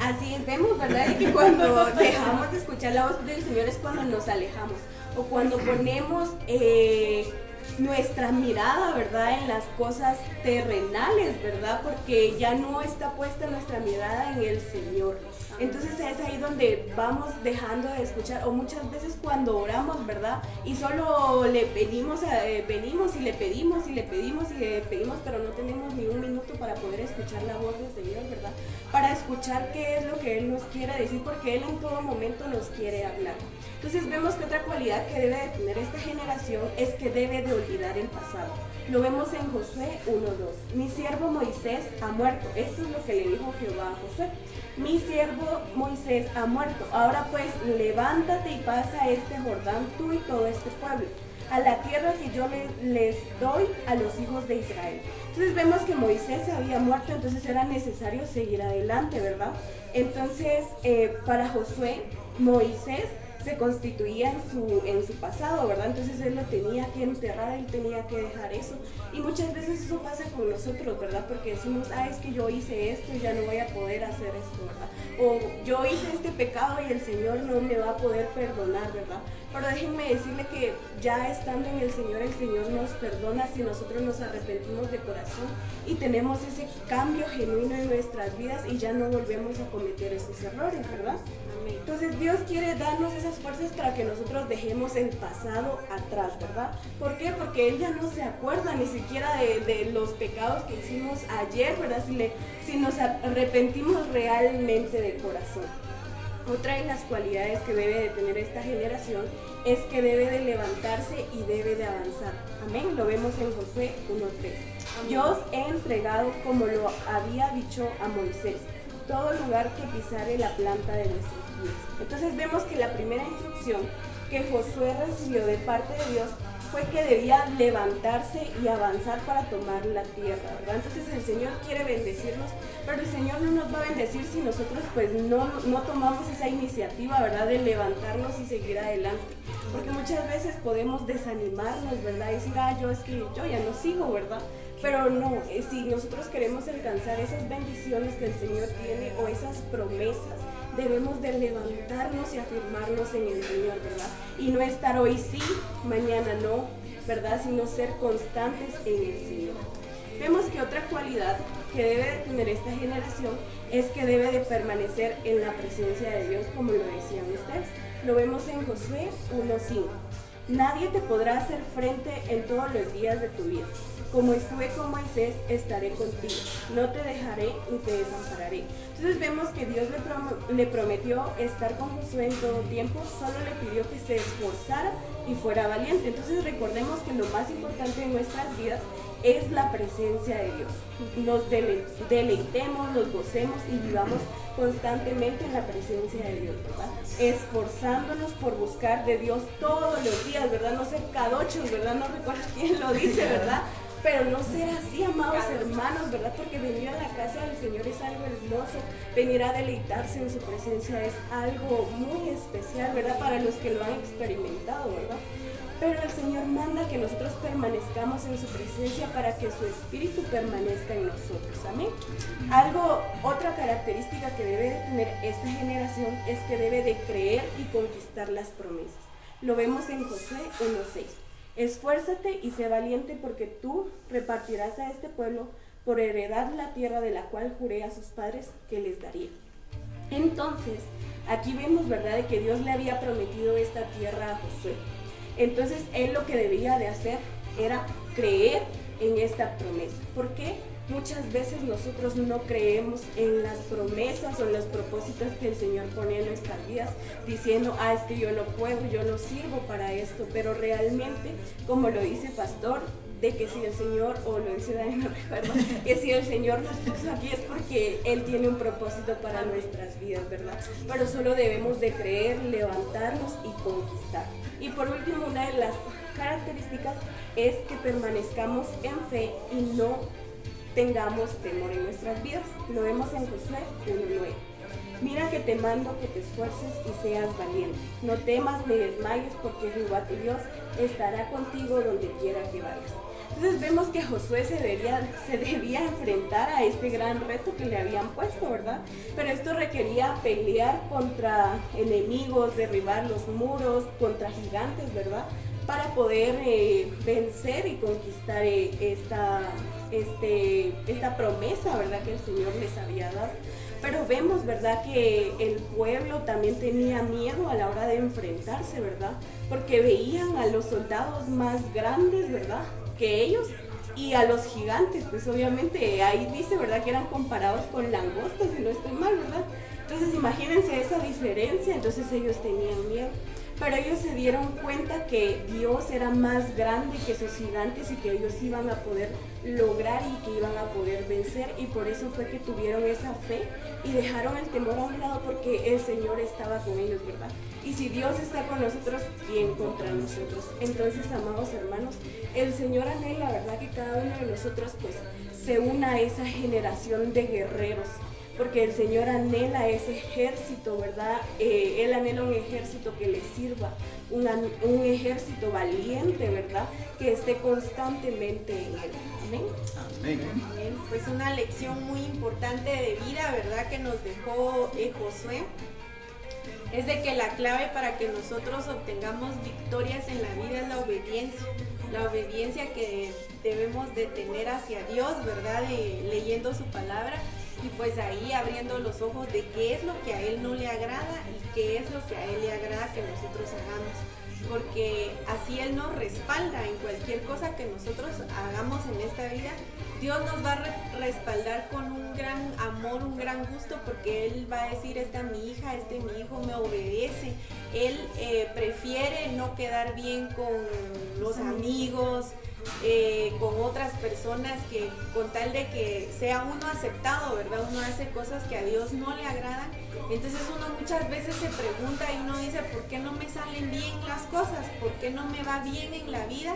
Así es, vemos, ¿verdad? Y que cuando dejamos de escuchar la voz del Señor es cuando nos alejamos o cuando ponemos eh, nuestra mirada, ¿verdad? En las cosas terrenales, ¿verdad? Porque ya no está puesta nuestra mirada en el Señor. Entonces es ahí donde vamos dejando de escuchar, o muchas veces cuando oramos, ¿verdad? Y solo le pedimos, eh, venimos y le pedimos y le pedimos y le pedimos, pero no tenemos ni un minuto para poder escuchar la voz del Señor, ¿verdad? Para escuchar qué es lo que Él nos quiere decir, porque Él en todo momento nos quiere hablar. Entonces vemos que otra cualidad que debe de tener esta generación es que debe de olvidar el pasado. Lo vemos en Josué 1.2. Mi siervo Moisés ha muerto. Esto es lo que le dijo Jehová a Josué. Mi siervo Moisés ha muerto. Ahora pues levántate y pasa este Jordán tú y todo este pueblo a la tierra que yo les doy a los hijos de Israel. Entonces vemos que Moisés había muerto, entonces era necesario seguir adelante, ¿verdad? Entonces, eh, para Josué, Moisés se constituía en su, en su pasado, ¿verdad? Entonces él lo tenía que enterrar, él tenía que dejar eso. Y muchas veces eso pasa con nosotros, ¿verdad? Porque decimos, ah, es que yo hice esto y ya no voy a poder hacer esto, ¿verdad? O yo hice este pecado y el Señor no me va a poder perdonar, ¿verdad? Pero déjenme decirle que ya estando en el Señor, el Señor nos perdona si nosotros nos arrepentimos de corazón y tenemos ese cambio genuino en nuestras vidas y ya no volvemos a cometer esos errores, ¿verdad? Entonces Dios quiere darnos esas fuerzas para que nosotros dejemos el pasado atrás, ¿verdad? ¿Por qué? Porque Él ya no se acuerda ni siquiera de, los pecados que hicimos ayer, ¿verdad? Si, le, si nos arrepentimos realmente de corazón. Otra de las cualidades que debe de tener esta generación es que debe de levantarse y debe de avanzar. Amén. Lo vemos en Josué 1.3. Yo os he entregado como lo había dicho a Moisés, todo lugar que pisare la planta de vuestros Entonces vemos que la primera instrucción que Josué recibió de parte de Dios fue que debía levantarse y avanzar para tomar la tierra, ¿verdad? Entonces el Señor quiere bendecirnos, pero el Señor no nos va a bendecir si nosotros pues no, no tomamos esa iniciativa, ¿verdad? De levantarnos y seguir adelante. Porque muchas veces podemos desanimarnos, ¿verdad? Decir, ah, yo es que yo ya no sigo, ¿verdad? Pero no, eh, si nosotros queremos alcanzar esas bendiciones que el Señor tiene o esas promesas, debemos de levantarnos y afirmarnos en el Señor, ¿verdad? Y no estar hoy sí, mañana no, ¿verdad? Sino ser constantes en el Señor. Vemos que otra cualidad que debe de tener esta generación es que debe de permanecer en la presencia de Dios, como lo decían ustedes. Lo vemos en Josué 1.5. Nadie te podrá hacer frente en todos los días de tu vida. Como estuve con Moisés, estaré contigo. No te dejaré ni te desampararé. Entonces vemos que Dios le, prometió estar con Josué en todo tiempo, solo le pidió que se esforzara y fuera valiente. Entonces recordemos que lo más importante en nuestras vidas es la presencia de Dios. Nos deleitemos, nos gocemos y vivamos constantemente en la presencia de Dios, ¿verdad? Esforzándonos por buscar de Dios todos los días, ¿verdad? No ser cadochos, ¿verdad? No recuerdo quién lo dice, ¿verdad? Pero no ser así, amados hermanos, ¿verdad? Porque venir a la casa del Señor es algo hermoso, venir a deleitarse en su presencia es algo muy especial, ¿verdad? Para los que lo han experimentado, ¿verdad? Pero el Señor manda que nosotros permanezcamos en su presencia para que su espíritu permanezca en nosotros. Amén. Algo, otra característica que debe de tener esta generación es que debe de creer y conquistar las promesas. Lo vemos en José 1.6. Esfuérzate y sé valiente porque tú repartirás a este pueblo por heredad la tierra de la cual juré a sus padres que les daría. Entonces, aquí vemos, ¿verdad?, de que Dios le había prometido esta tierra a Josué. Entonces, él lo que debía de hacer era creer en esta promesa. ¿Por qué? Muchas veces nosotros no creemos en las promesas o en los propósitos que el Señor pone en nuestras vidas, diciendo, ah, es que yo no puedo, yo no sirvo para esto, pero realmente, como lo dice Pastor, de que si el Señor, o lo dice Daniel, (laughs) no recuerdo, que si el Señor nos puso aquí es porque Él tiene un propósito para nuestras vidas, ¿verdad? Pero solo debemos de creer, levantarnos y conquistar. Y por último, una de las características es que permanezcamos en fe y no tengamos temor en nuestras vidas. Lo vemos en Josué 1.9. Mira que te mando que te esfuerces y seas valiente. No temas ni desmayes porque Jehová tu Dios estará contigo donde quiera que vayas. Entonces vemos que Josué se debía, se debía enfrentar a este gran reto que le habían puesto, ¿verdad? Pero esto requería pelear contra enemigos, derribar los muros, contra gigantes, ¿verdad? Para poder eh, vencer y conquistar eh, esta, este, esta promesa, ¿verdad? Que el Señor les había dado. Pero vemos, ¿verdad? Que el pueblo también tenía miedo a la hora de enfrentarse, ¿verdad? Porque veían a los soldados más grandes, ¿verdad? Que ellos y a los gigantes, pues obviamente ahí dice, ¿verdad? Que eran comparados con langostas, si no estoy mal, ¿verdad? Entonces imagínense esa diferencia, entonces ellos tenían miedo. Pero ellos se dieron cuenta que Dios era más grande que sus gigantes y que ellos iban a poder lograr y que iban a poder vencer y por eso fue que tuvieron esa fe y dejaron el temor a un lado porque el Señor estaba con ellos, ¿verdad? Y si Dios está con nosotros, ¿quién contra nosotros? Entonces, amados hermanos, el Señor anhela, ¿verdad? Que cada uno de nosotros pues se una a esa generación de guerreros porque el Señor anhela ese ejército, ¿verdad? Eh, él anhela un ejército que le sirva, un, un, ejército valiente, ¿verdad? Que esté constantemente en él. Amén. Amén. Pues una lección muy importante de vida, ¿verdad? Que nos dejó eh, Josué. Es de que la clave para que nosotros obtengamos victorias en la vida es la obediencia. La obediencia que debemos de tener hacia Dios, ¿verdad? leyendo su palabra y pues ahí abriendo los ojos de qué es lo que a él no le agrada y qué es lo que a él le agrada que nosotros hagamos. Porque así Él nos respalda en cualquier cosa que nosotros hagamos en esta vida. Dios nos va a respaldar con un gran amor, un gran gusto, porque Él va a decir, esta mi hija, este mi hijo me obedece. Él eh, prefiere no quedar bien con los amigos, eh, con otras personas que con tal de que sea uno aceptado, ¿verdad? Uno hace cosas que a Dios no le agradan. Entonces uno muchas veces se pregunta y uno dice, ¿por qué no me salen bien las cosas? ¿Por qué no me va bien en la vida?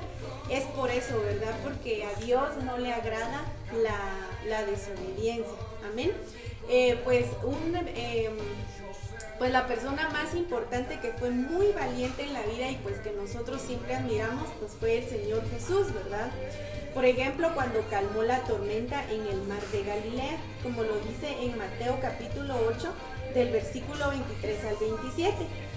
Es por eso, ¿verdad? Porque a Dios no le agrada la, desobediencia. Amén. Eh, pues un... Em, pues la persona más importante que fue muy valiente en la vida y pues que nosotros siempre admiramos, pues fue el Señor Jesús, ¿verdad? Por ejemplo, cuando calmó la tormenta en el mar de Galilea, como lo dice en Mateo capítulo 8, del versículo 23 al 27.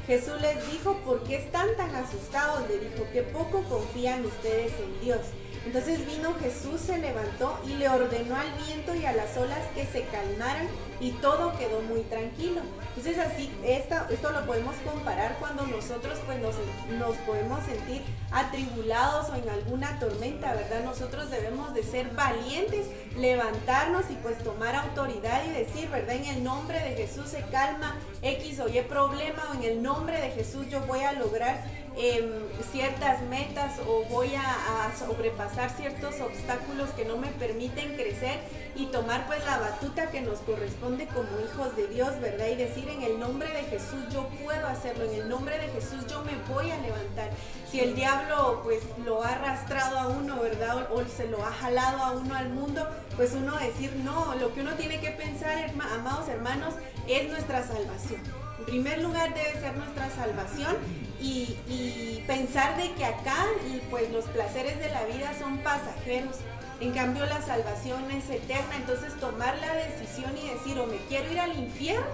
Jesús les dijo, ¿por qué están tan asustados? Le dijo, que poco confían ustedes en Dios. Entonces vino Jesús, se levantó y le ordenó al viento y a las olas que se calmaran y todo quedó muy tranquilo. Entonces así, esto, esto lo podemos comparar cuando nosotros pues nos, nos podemos sentir atribulados o en alguna tormenta, ¿verdad? Nosotros debemos de ser valientes, levantarnos y pues tomar autoridad y decir, ¿verdad? En el nombre de Jesús se calma X o Y problema o en el nombre de Jesús yo voy a lograr Em, ciertas metas o voy a, sobrepasar ciertos obstáculos que no me permiten crecer y tomar pues la batuta que nos corresponde como hijos de Dios, ¿verdad? Y decir en el nombre de Jesús yo puedo hacerlo, en el nombre de Jesús yo me voy a levantar. Si el diablo pues lo ha arrastrado a uno, ¿verdad? O, se lo ha jalado a uno al mundo, pues uno decir no, lo que uno tiene que pensar, amados hermanos, es nuestra salvación. En primer lugar debe ser nuestra salvación y, pensar de que acá pues los placeres de la vida son pasajeros. En cambio la salvación es eterna, entonces tomar la decisión y decir o me quiero ir al infierno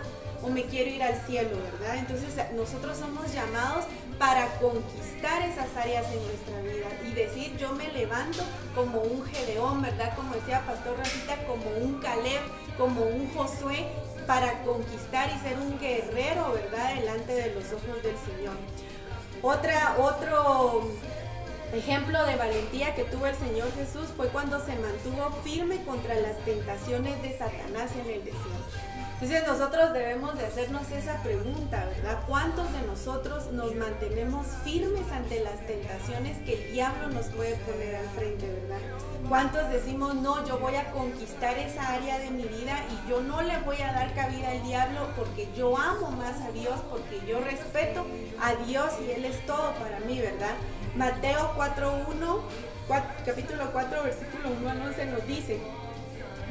o me quiero ir al cielo, ¿verdad? Entonces nosotros somos llamados para conquistar esas áreas en nuestra vida y decir yo me levanto como un Gedeón, ¿verdad? Como decía Pastor Rafita, como un Caleb, como un Josué, para conquistar y ser un guerrero, ¿verdad? Delante de los ojos del Señor. Otra, otro ejemplo de valentía que tuvo el Señor Jesús fue cuando se mantuvo firme contra las tentaciones de Satanás en el desierto. Entonces nosotros debemos de hacernos esa pregunta, ¿verdad? ¿Cuántos de nosotros nos mantenemos firmes ante las tentaciones que el diablo nos puede poner al frente, ¿verdad? ¿Cuántos decimos, no, yo voy a conquistar esa área de mi vida y yo no le voy a dar cabida al diablo porque yo amo más a Dios, porque yo respeto a Dios y Él es todo para mí, ¿verdad? Mateo 4.1, capítulo 4, versículo 1 al 11 nos dice,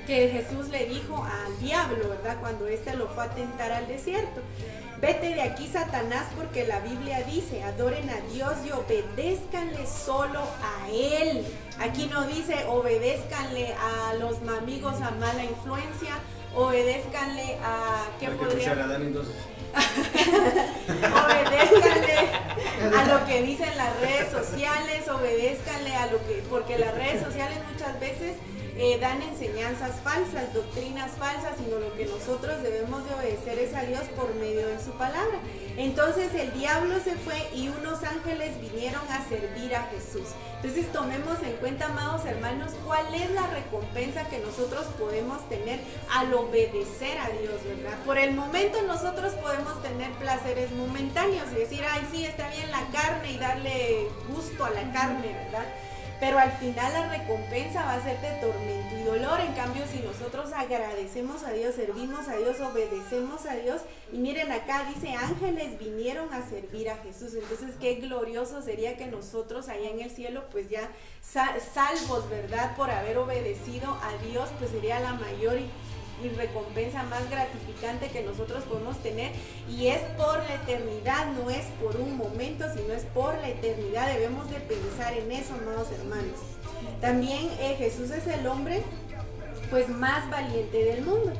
que Jesús le dijo al diablo, ¿verdad? Cuando éste lo fue a tentar al desierto. Vete de aquí, Satanás, porque la Biblia dice, adoren a Dios y obedézcanle solo a Él. Aquí no dice, obedézcanle a los amigos a mala influencia, obedézcanle a... ¿Qué podría? (laughs) obedézcanle a lo que dicen las redes sociales, obedézcanle a lo que, porque las redes sociales muchas veces eh, dan enseñanzas falsas, doctrinas falsas, sino lo que nosotros debemos de obedecer es a Dios por medio de su palabra. Entonces el diablo se fue y unos ángeles vinieron a servir a Jesús. Entonces tomemos en cuenta, amados hermanos, cuál es la recompensa que nosotros podemos tener al obedecer a Dios, ¿verdad? Por el momento nosotros podemos tener placeres momentáneos y decir, ay, sí, está bien la carne y darle gusto a la carne, ¿verdad? Pero al final la recompensa va a ser de tormento y dolor. En cambio, si nosotros agradecemos a Dios, servimos a Dios, obedecemos a Dios, y miren acá dice, ángeles vinieron a servir a Jesús. Entonces, qué glorioso sería que nosotros allá en el cielo, pues ya salvos, ¿verdad? Por haber obedecido a Dios, pues sería la mayor y recompensa más gratificante que nosotros podemos tener y es por la eternidad, no es por un momento, sino es por la eternidad. Debemos de pensar en eso, amados hermanos. También eh, Jesús es el hombre pues más valiente del mundo.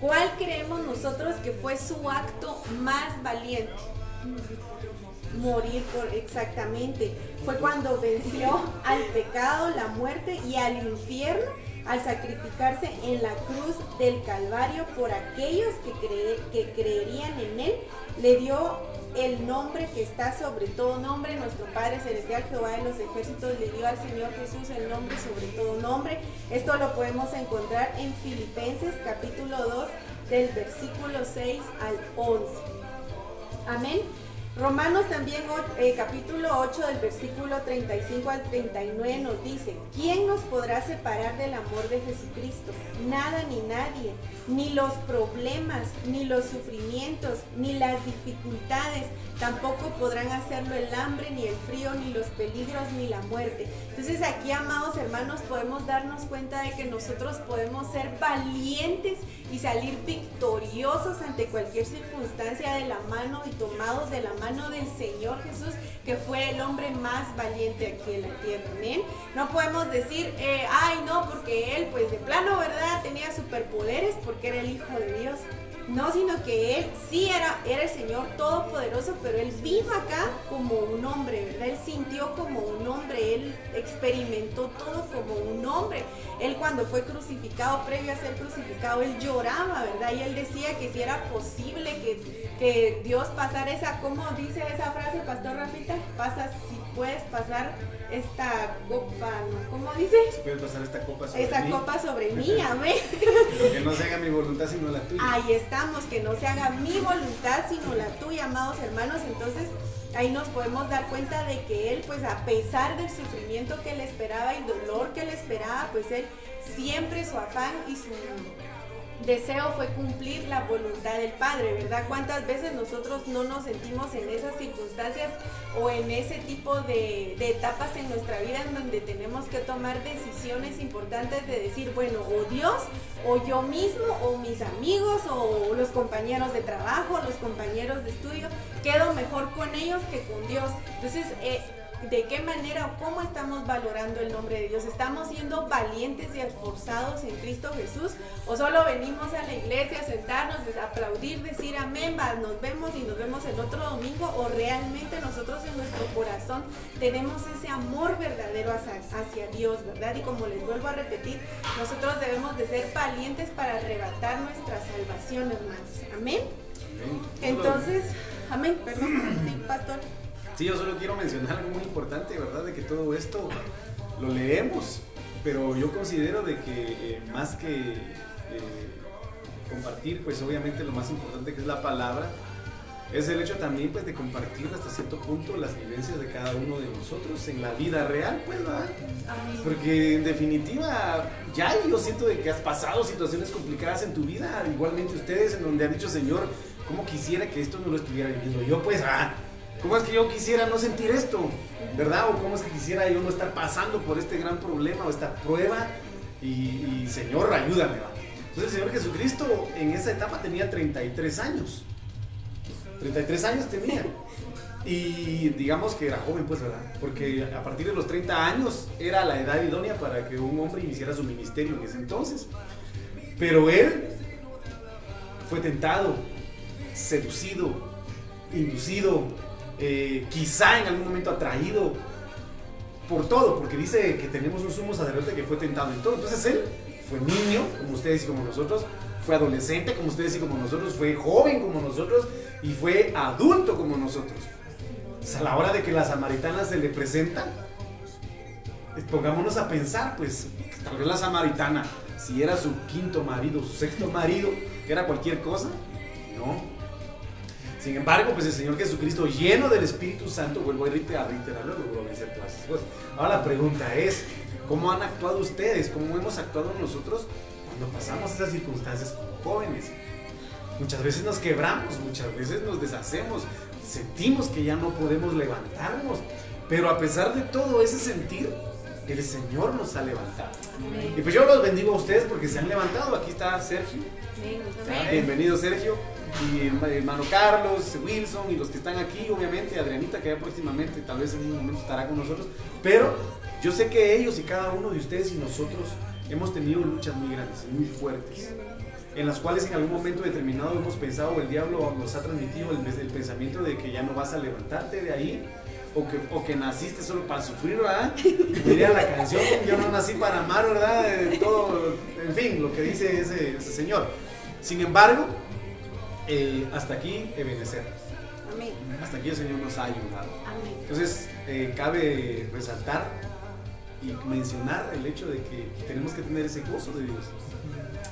¿Cuál creemos nosotros que fue su acto más valiente? Morir por exactamente. Fue cuando venció al pecado, la muerte y al infierno al sacrificarse en la cruz del Calvario por aquellos que, creerían en Él, le dio el nombre que está sobre todo nombre. Nuestro Padre Celestial, Jehová de los ejércitos, le dio al Señor Jesús el nombre sobre todo nombre. Esto lo podemos encontrar en Filipenses capítulo 2 del versículo 6 al 11. Amén. Romanos también eh, capítulo 8 del versículo 35 al 39 nos dice, ¿quién nos podrá separar del amor de Jesucristo? Nada ni nadie, ni los problemas, ni los sufrimientos, ni las dificultades, tampoco podrán hacerlo el hambre, ni el frío, ni los peligros, ni la muerte. Entonces aquí, amados hermanos, podemos darnos cuenta de que nosotros podemos ser valientes y salir victoriosos ante cualquier circunstancia de la mano y tomados de la mano del Señor Jesús, que fue el hombre más valiente aquí en la tierra. Amén. No podemos decir, eh, ay, no, porque él, pues de plano, ¿verdad? Tenía superpoderes porque era el Hijo de Dios. No, sino que él sí era, era el Señor Todopoderoso, pero él vino acá como un hombre, ¿verdad? Él sintió como un hombre, él experimentó todo como un hombre. Él cuando fue crucificado, previo a ser crucificado, él lloraba, ¿verdad? Y él decía que si era posible que, que Dios pasara esa, ¿cómo dice esa frase, Pastor Rafita? Pasa, si puedes pasar esta copa, ¿no? ¿Cómo dice? Puedes pasar esta copa sobre esa mí. copa sobre mí, (laughs) amén. Pero que no se haga mi voluntad sino la tuya. Ahí estamos, que no se haga mi voluntad sino la tuya, amados hermanos. Entonces ahí nos podemos dar cuenta de que él, pues a pesar del sufrimiento que le esperaba y dolor que le esperaba, pues él siempre su afán y su deseo fue cumplir la voluntad del Padre, ¿verdad? ¿Cuántas veces nosotros no nos sentimos en esas circunstancias o en ese tipo de, etapas en nuestra vida en donde tenemos que tomar decisiones importantes de decir, bueno, o Dios, o yo mismo, o mis amigos, o los compañeros de trabajo, los compañeros de estudio, quedo mejor con ellos que con Dios. Entonces, eh, de qué manera o cómo estamos valorando el nombre de Dios. ¿Estamos siendo valientes y esforzados en Cristo Jesús? ¿O solo venimos a la iglesia a sentarnos, a aplaudir, decir amén, nos vemos y nos vemos el otro domingo? ¿O realmente nosotros en nuestro corazón tenemos ese amor verdadero hacia, Dios, verdad? Y como les vuelvo a repetir, nosotros debemos de ser valientes para arrebatar nuestra salvación, hermanos. Amén. Entonces, amén, perdón, sí, pastor. Sí, yo solo quiero mencionar algo muy importante, ¿verdad? De que todo esto lo leemos, pero yo considero de que eh, más que eh, compartir, pues obviamente lo más importante que es la palabra, es el hecho también pues de compartir hasta cierto punto las vivencias de cada uno de nosotros en la vida real, pues, ¿verdad? Porque en definitiva, ya yo siento de que has pasado situaciones complicadas en tu vida, igualmente ustedes, en donde han dicho, Señor, ¿cómo quisiera que esto no lo estuviera viviendo yo? Pues, ah, ¿Cómo es que yo quisiera no sentir esto? ¿Verdad? ¿O cómo es que quisiera yo no estar pasando por este gran problema o esta prueba? Y, Señor, ayúdame. ¿va? Entonces el Señor Jesucristo en esa etapa tenía 33 años. 33 años tenía. Y digamos que era joven, pues, ¿verdad? Porque a partir de los 30 años era la edad idónea para que un hombre iniciara su ministerio en ese entonces. Pero él fue tentado, seducido, inducido, eh, quizá en algún momento atraído por todo, porque dice que tenemos un sumo sacerdote que fue tentado en todo. Entonces él fue niño, como ustedes y como nosotros, fue adolescente, como ustedes y como nosotros, fue joven como nosotros y fue adulto como nosotros. a la hora de que la samaritana se le presenta, pues, pongámonos a pensar, pues, tal vez la samaritana, si era su quinto marido, su sexto marido, que era cualquier cosa, no. Sin embargo, pues el Señor Jesucristo, lleno del Espíritu Santo, vuelvo a reiterarlo, logró vencer todas esas cosas. Ahora la pregunta es, ¿cómo han actuado ustedes? ¿Cómo hemos actuado nosotros cuando pasamos esas circunstancias como jóvenes? Muchas veces nos quebramos, muchas veces nos deshacemos, sentimos que ya no podemos levantarnos, pero a pesar de todo ese sentir, el Señor nos ha levantado. Y pues yo los bendigo a ustedes porque se han levantado. Aquí está Sergio. Bienvenido Sergio. Y hermano Carlos, Wilson y los que están aquí, obviamente, Adrianita que ya próximamente tal vez en un momento estará con nosotros. Pero yo sé que ellos y cada uno de ustedes y nosotros hemos tenido luchas muy grandes, muy fuertes en las cuales en algún momento determinado hemos pensado, el diablo nos ha transmitido el, el pensamiento de que ya no vas a levantarte de ahí, o que, o que naciste solo para sufrir, ¿verdad? Diría la canción, yo no nací para amar, ¿verdad? todo, en fin, lo que dice ese, señor. Sin embargo, eh, hasta aquí Ebenezer. Amén. Hasta aquí el Señor nos ha ayudado. Amén. Entonces, eh, cabe resaltar y mencionar el hecho de que tenemos que tener ese gozo de Dios.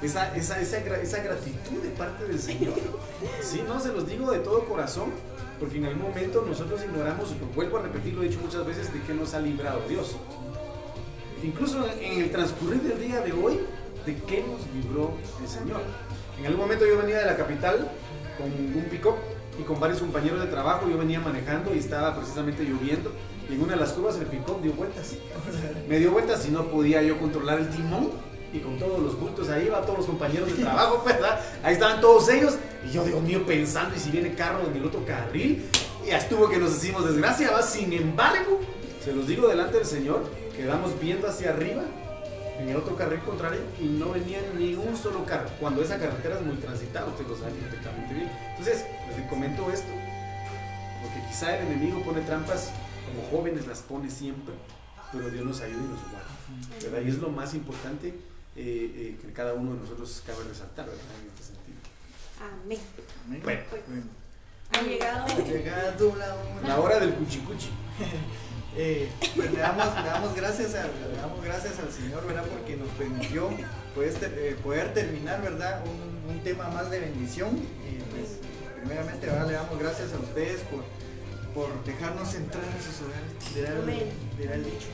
Esa, esa, esa, esa gratitud de parte del Señor. (laughs) Sí, no, se los digo de todo corazón porque en algún momento nosotros ignoramos, vuelvo a repetir, lo he dicho muchas veces, de que nos ha librado Dios. Incluso en el transcurrir del día de hoy, de qué nos libró el Señor. En algún momento yo venía de la capital con un pick y con varios compañeros de trabajo, yo venía manejando y estaba precisamente lloviendo. Y en una de las curvas el pick dio vueltas. Me dio vueltas y no podía yo controlar el timón y con todos los bultos ahí va todos los compañeros de trabajo, (laughs) ¿verdad? Ahí estaban todos ellos y yo, Dios mío, pensando, y si viene carro en el otro carril, ya estuvo que nos hicimos desgracia, ¿va? Sin embargo, se los digo delante del Señor, quedamos viendo hacia arriba en el otro carril contrario y no venía ni un solo carro, cuando esa carretera es muy transitada, ustedes lo saben perfectamente bien. Entonces, les comento esto, porque quizá el enemigo pone trampas, como jóvenes las pone siempre, pero Dios nos ayuda y nos guarda. ¿verdad? Y es lo más importante eh, eh, que cada uno de nosotros cabe resaltar ¿verdad? en este sentido. Amén. Bueno, pues, ha llegado, ha llegado la, la hora del cuchicuchi. (laughs) eh, pues le damos, le damos, gracias a, le damos gracias al Señor, ¿verdad? Porque nos permitió pues, eh, poder terminar, ¿verdad? Un, un, tema más de bendición. Y pues, primeramente, ¿verdad? Le damos gracias a ustedes por por dejarnos entrar en sus hogares. Dirá el, dicho.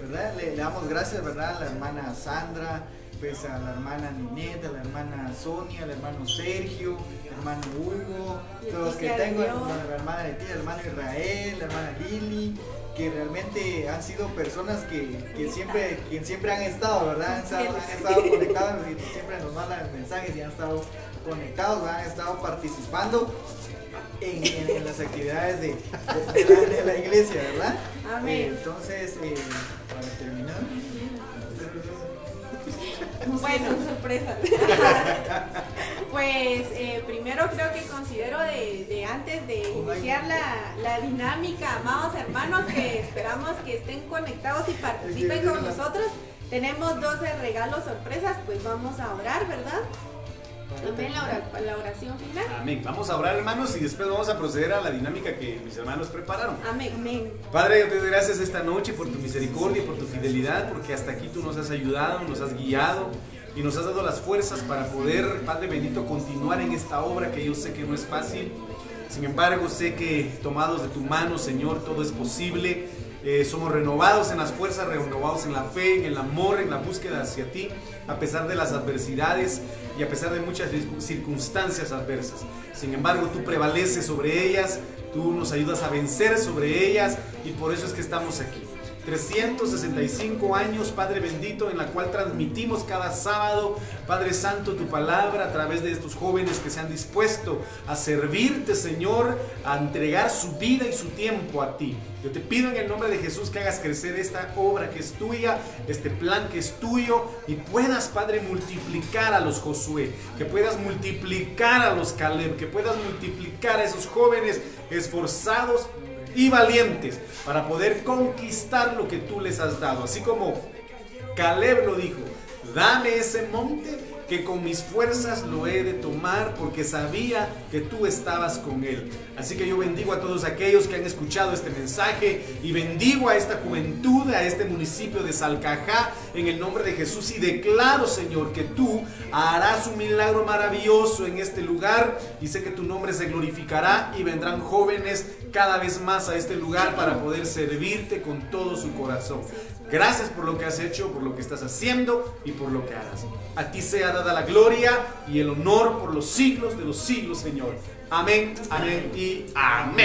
¿Verdad? Le, damos gracias, ¿verdad? A la hermana Sandra, pues a la hermana Ninette, a la hermana Sonia, al hermano Sergio, al hermano Hugo, todos los que tengo, la hermana de ti, el hermano Israel, la hermana Lili, que realmente han sido personas que, que siempre, que siempre han estado, ¿verdad? Han estado, han estado conectados y siempre nos mandan mensajes y han estado conectados, han estado participando en, las actividades de, de, la, iglesia, ¿verdad? Amén. entonces, eh, para terminar. Bueno, sorpresa. (laughs) pues eh, primero creo que considero de, antes de iniciar la, la, dinámica, amados hermanos, que esperamos que estén conectados y participen con nosotros. Tenemos 12 regalos sorpresas, pues vamos a orar, ¿verdad? Amén, la, oración final. Amén. Vamos a orar, hermanos, y después vamos a proceder a la dinámica que mis hermanos prepararon. Amén. Amén. Padre, yo te doy gracias esta noche por tu misericordia y por tu fidelidad, porque hasta aquí tú nos has ayudado, nos has guiado y nos has dado las fuerzas para poder, Padre bendito, continuar en esta obra que yo sé que no es fácil. Sin embargo, sé que tomados de tu mano, Señor, todo es posible eh, somos renovados en las fuerzas, renovados en la fe, en el amor, en la búsqueda hacia ti, a pesar de las adversidades y a pesar de muchas circunstancias adversas. Sin embargo, tú prevaleces sobre ellas, tú nos ayudas a vencer sobre ellas y por eso es que estamos aquí. 365 años, Padre bendito, en la cual transmitimos cada sábado, Padre Santo, tu palabra a través de estos jóvenes que se han dispuesto a servirte, Señor, a entregar su vida y su tiempo a ti. Yo te pido en el nombre de Jesús que hagas crecer esta obra que es tuya, este plan que es tuyo y puedas, Padre, multiplicar a los Josué, que puedas multiplicar a los Caleb, que puedas multiplicar a esos jóvenes esforzados y valientes para poder conquistar lo que tú les has dado. Así como Caleb lo dijo, dame ese monte que con mis fuerzas lo he de tomar porque sabía que tú estabas con él. Así que yo bendigo a todos aquellos que han escuchado este mensaje y bendigo a esta juventud, a este municipio de Salcajá en el nombre de Jesús y declaro, Señor, que tú harás un milagro maravilloso en este lugar y sé que tu nombre se glorificará y vendrán jóvenes cada vez más a este lugar para poder servirte con todo su corazón. Gracias por lo que has hecho, por lo que estás haciendo y por lo que harás. A ti sea dada la gloria y el honor por los siglos de los siglos, Señor. Amén, amén y amén.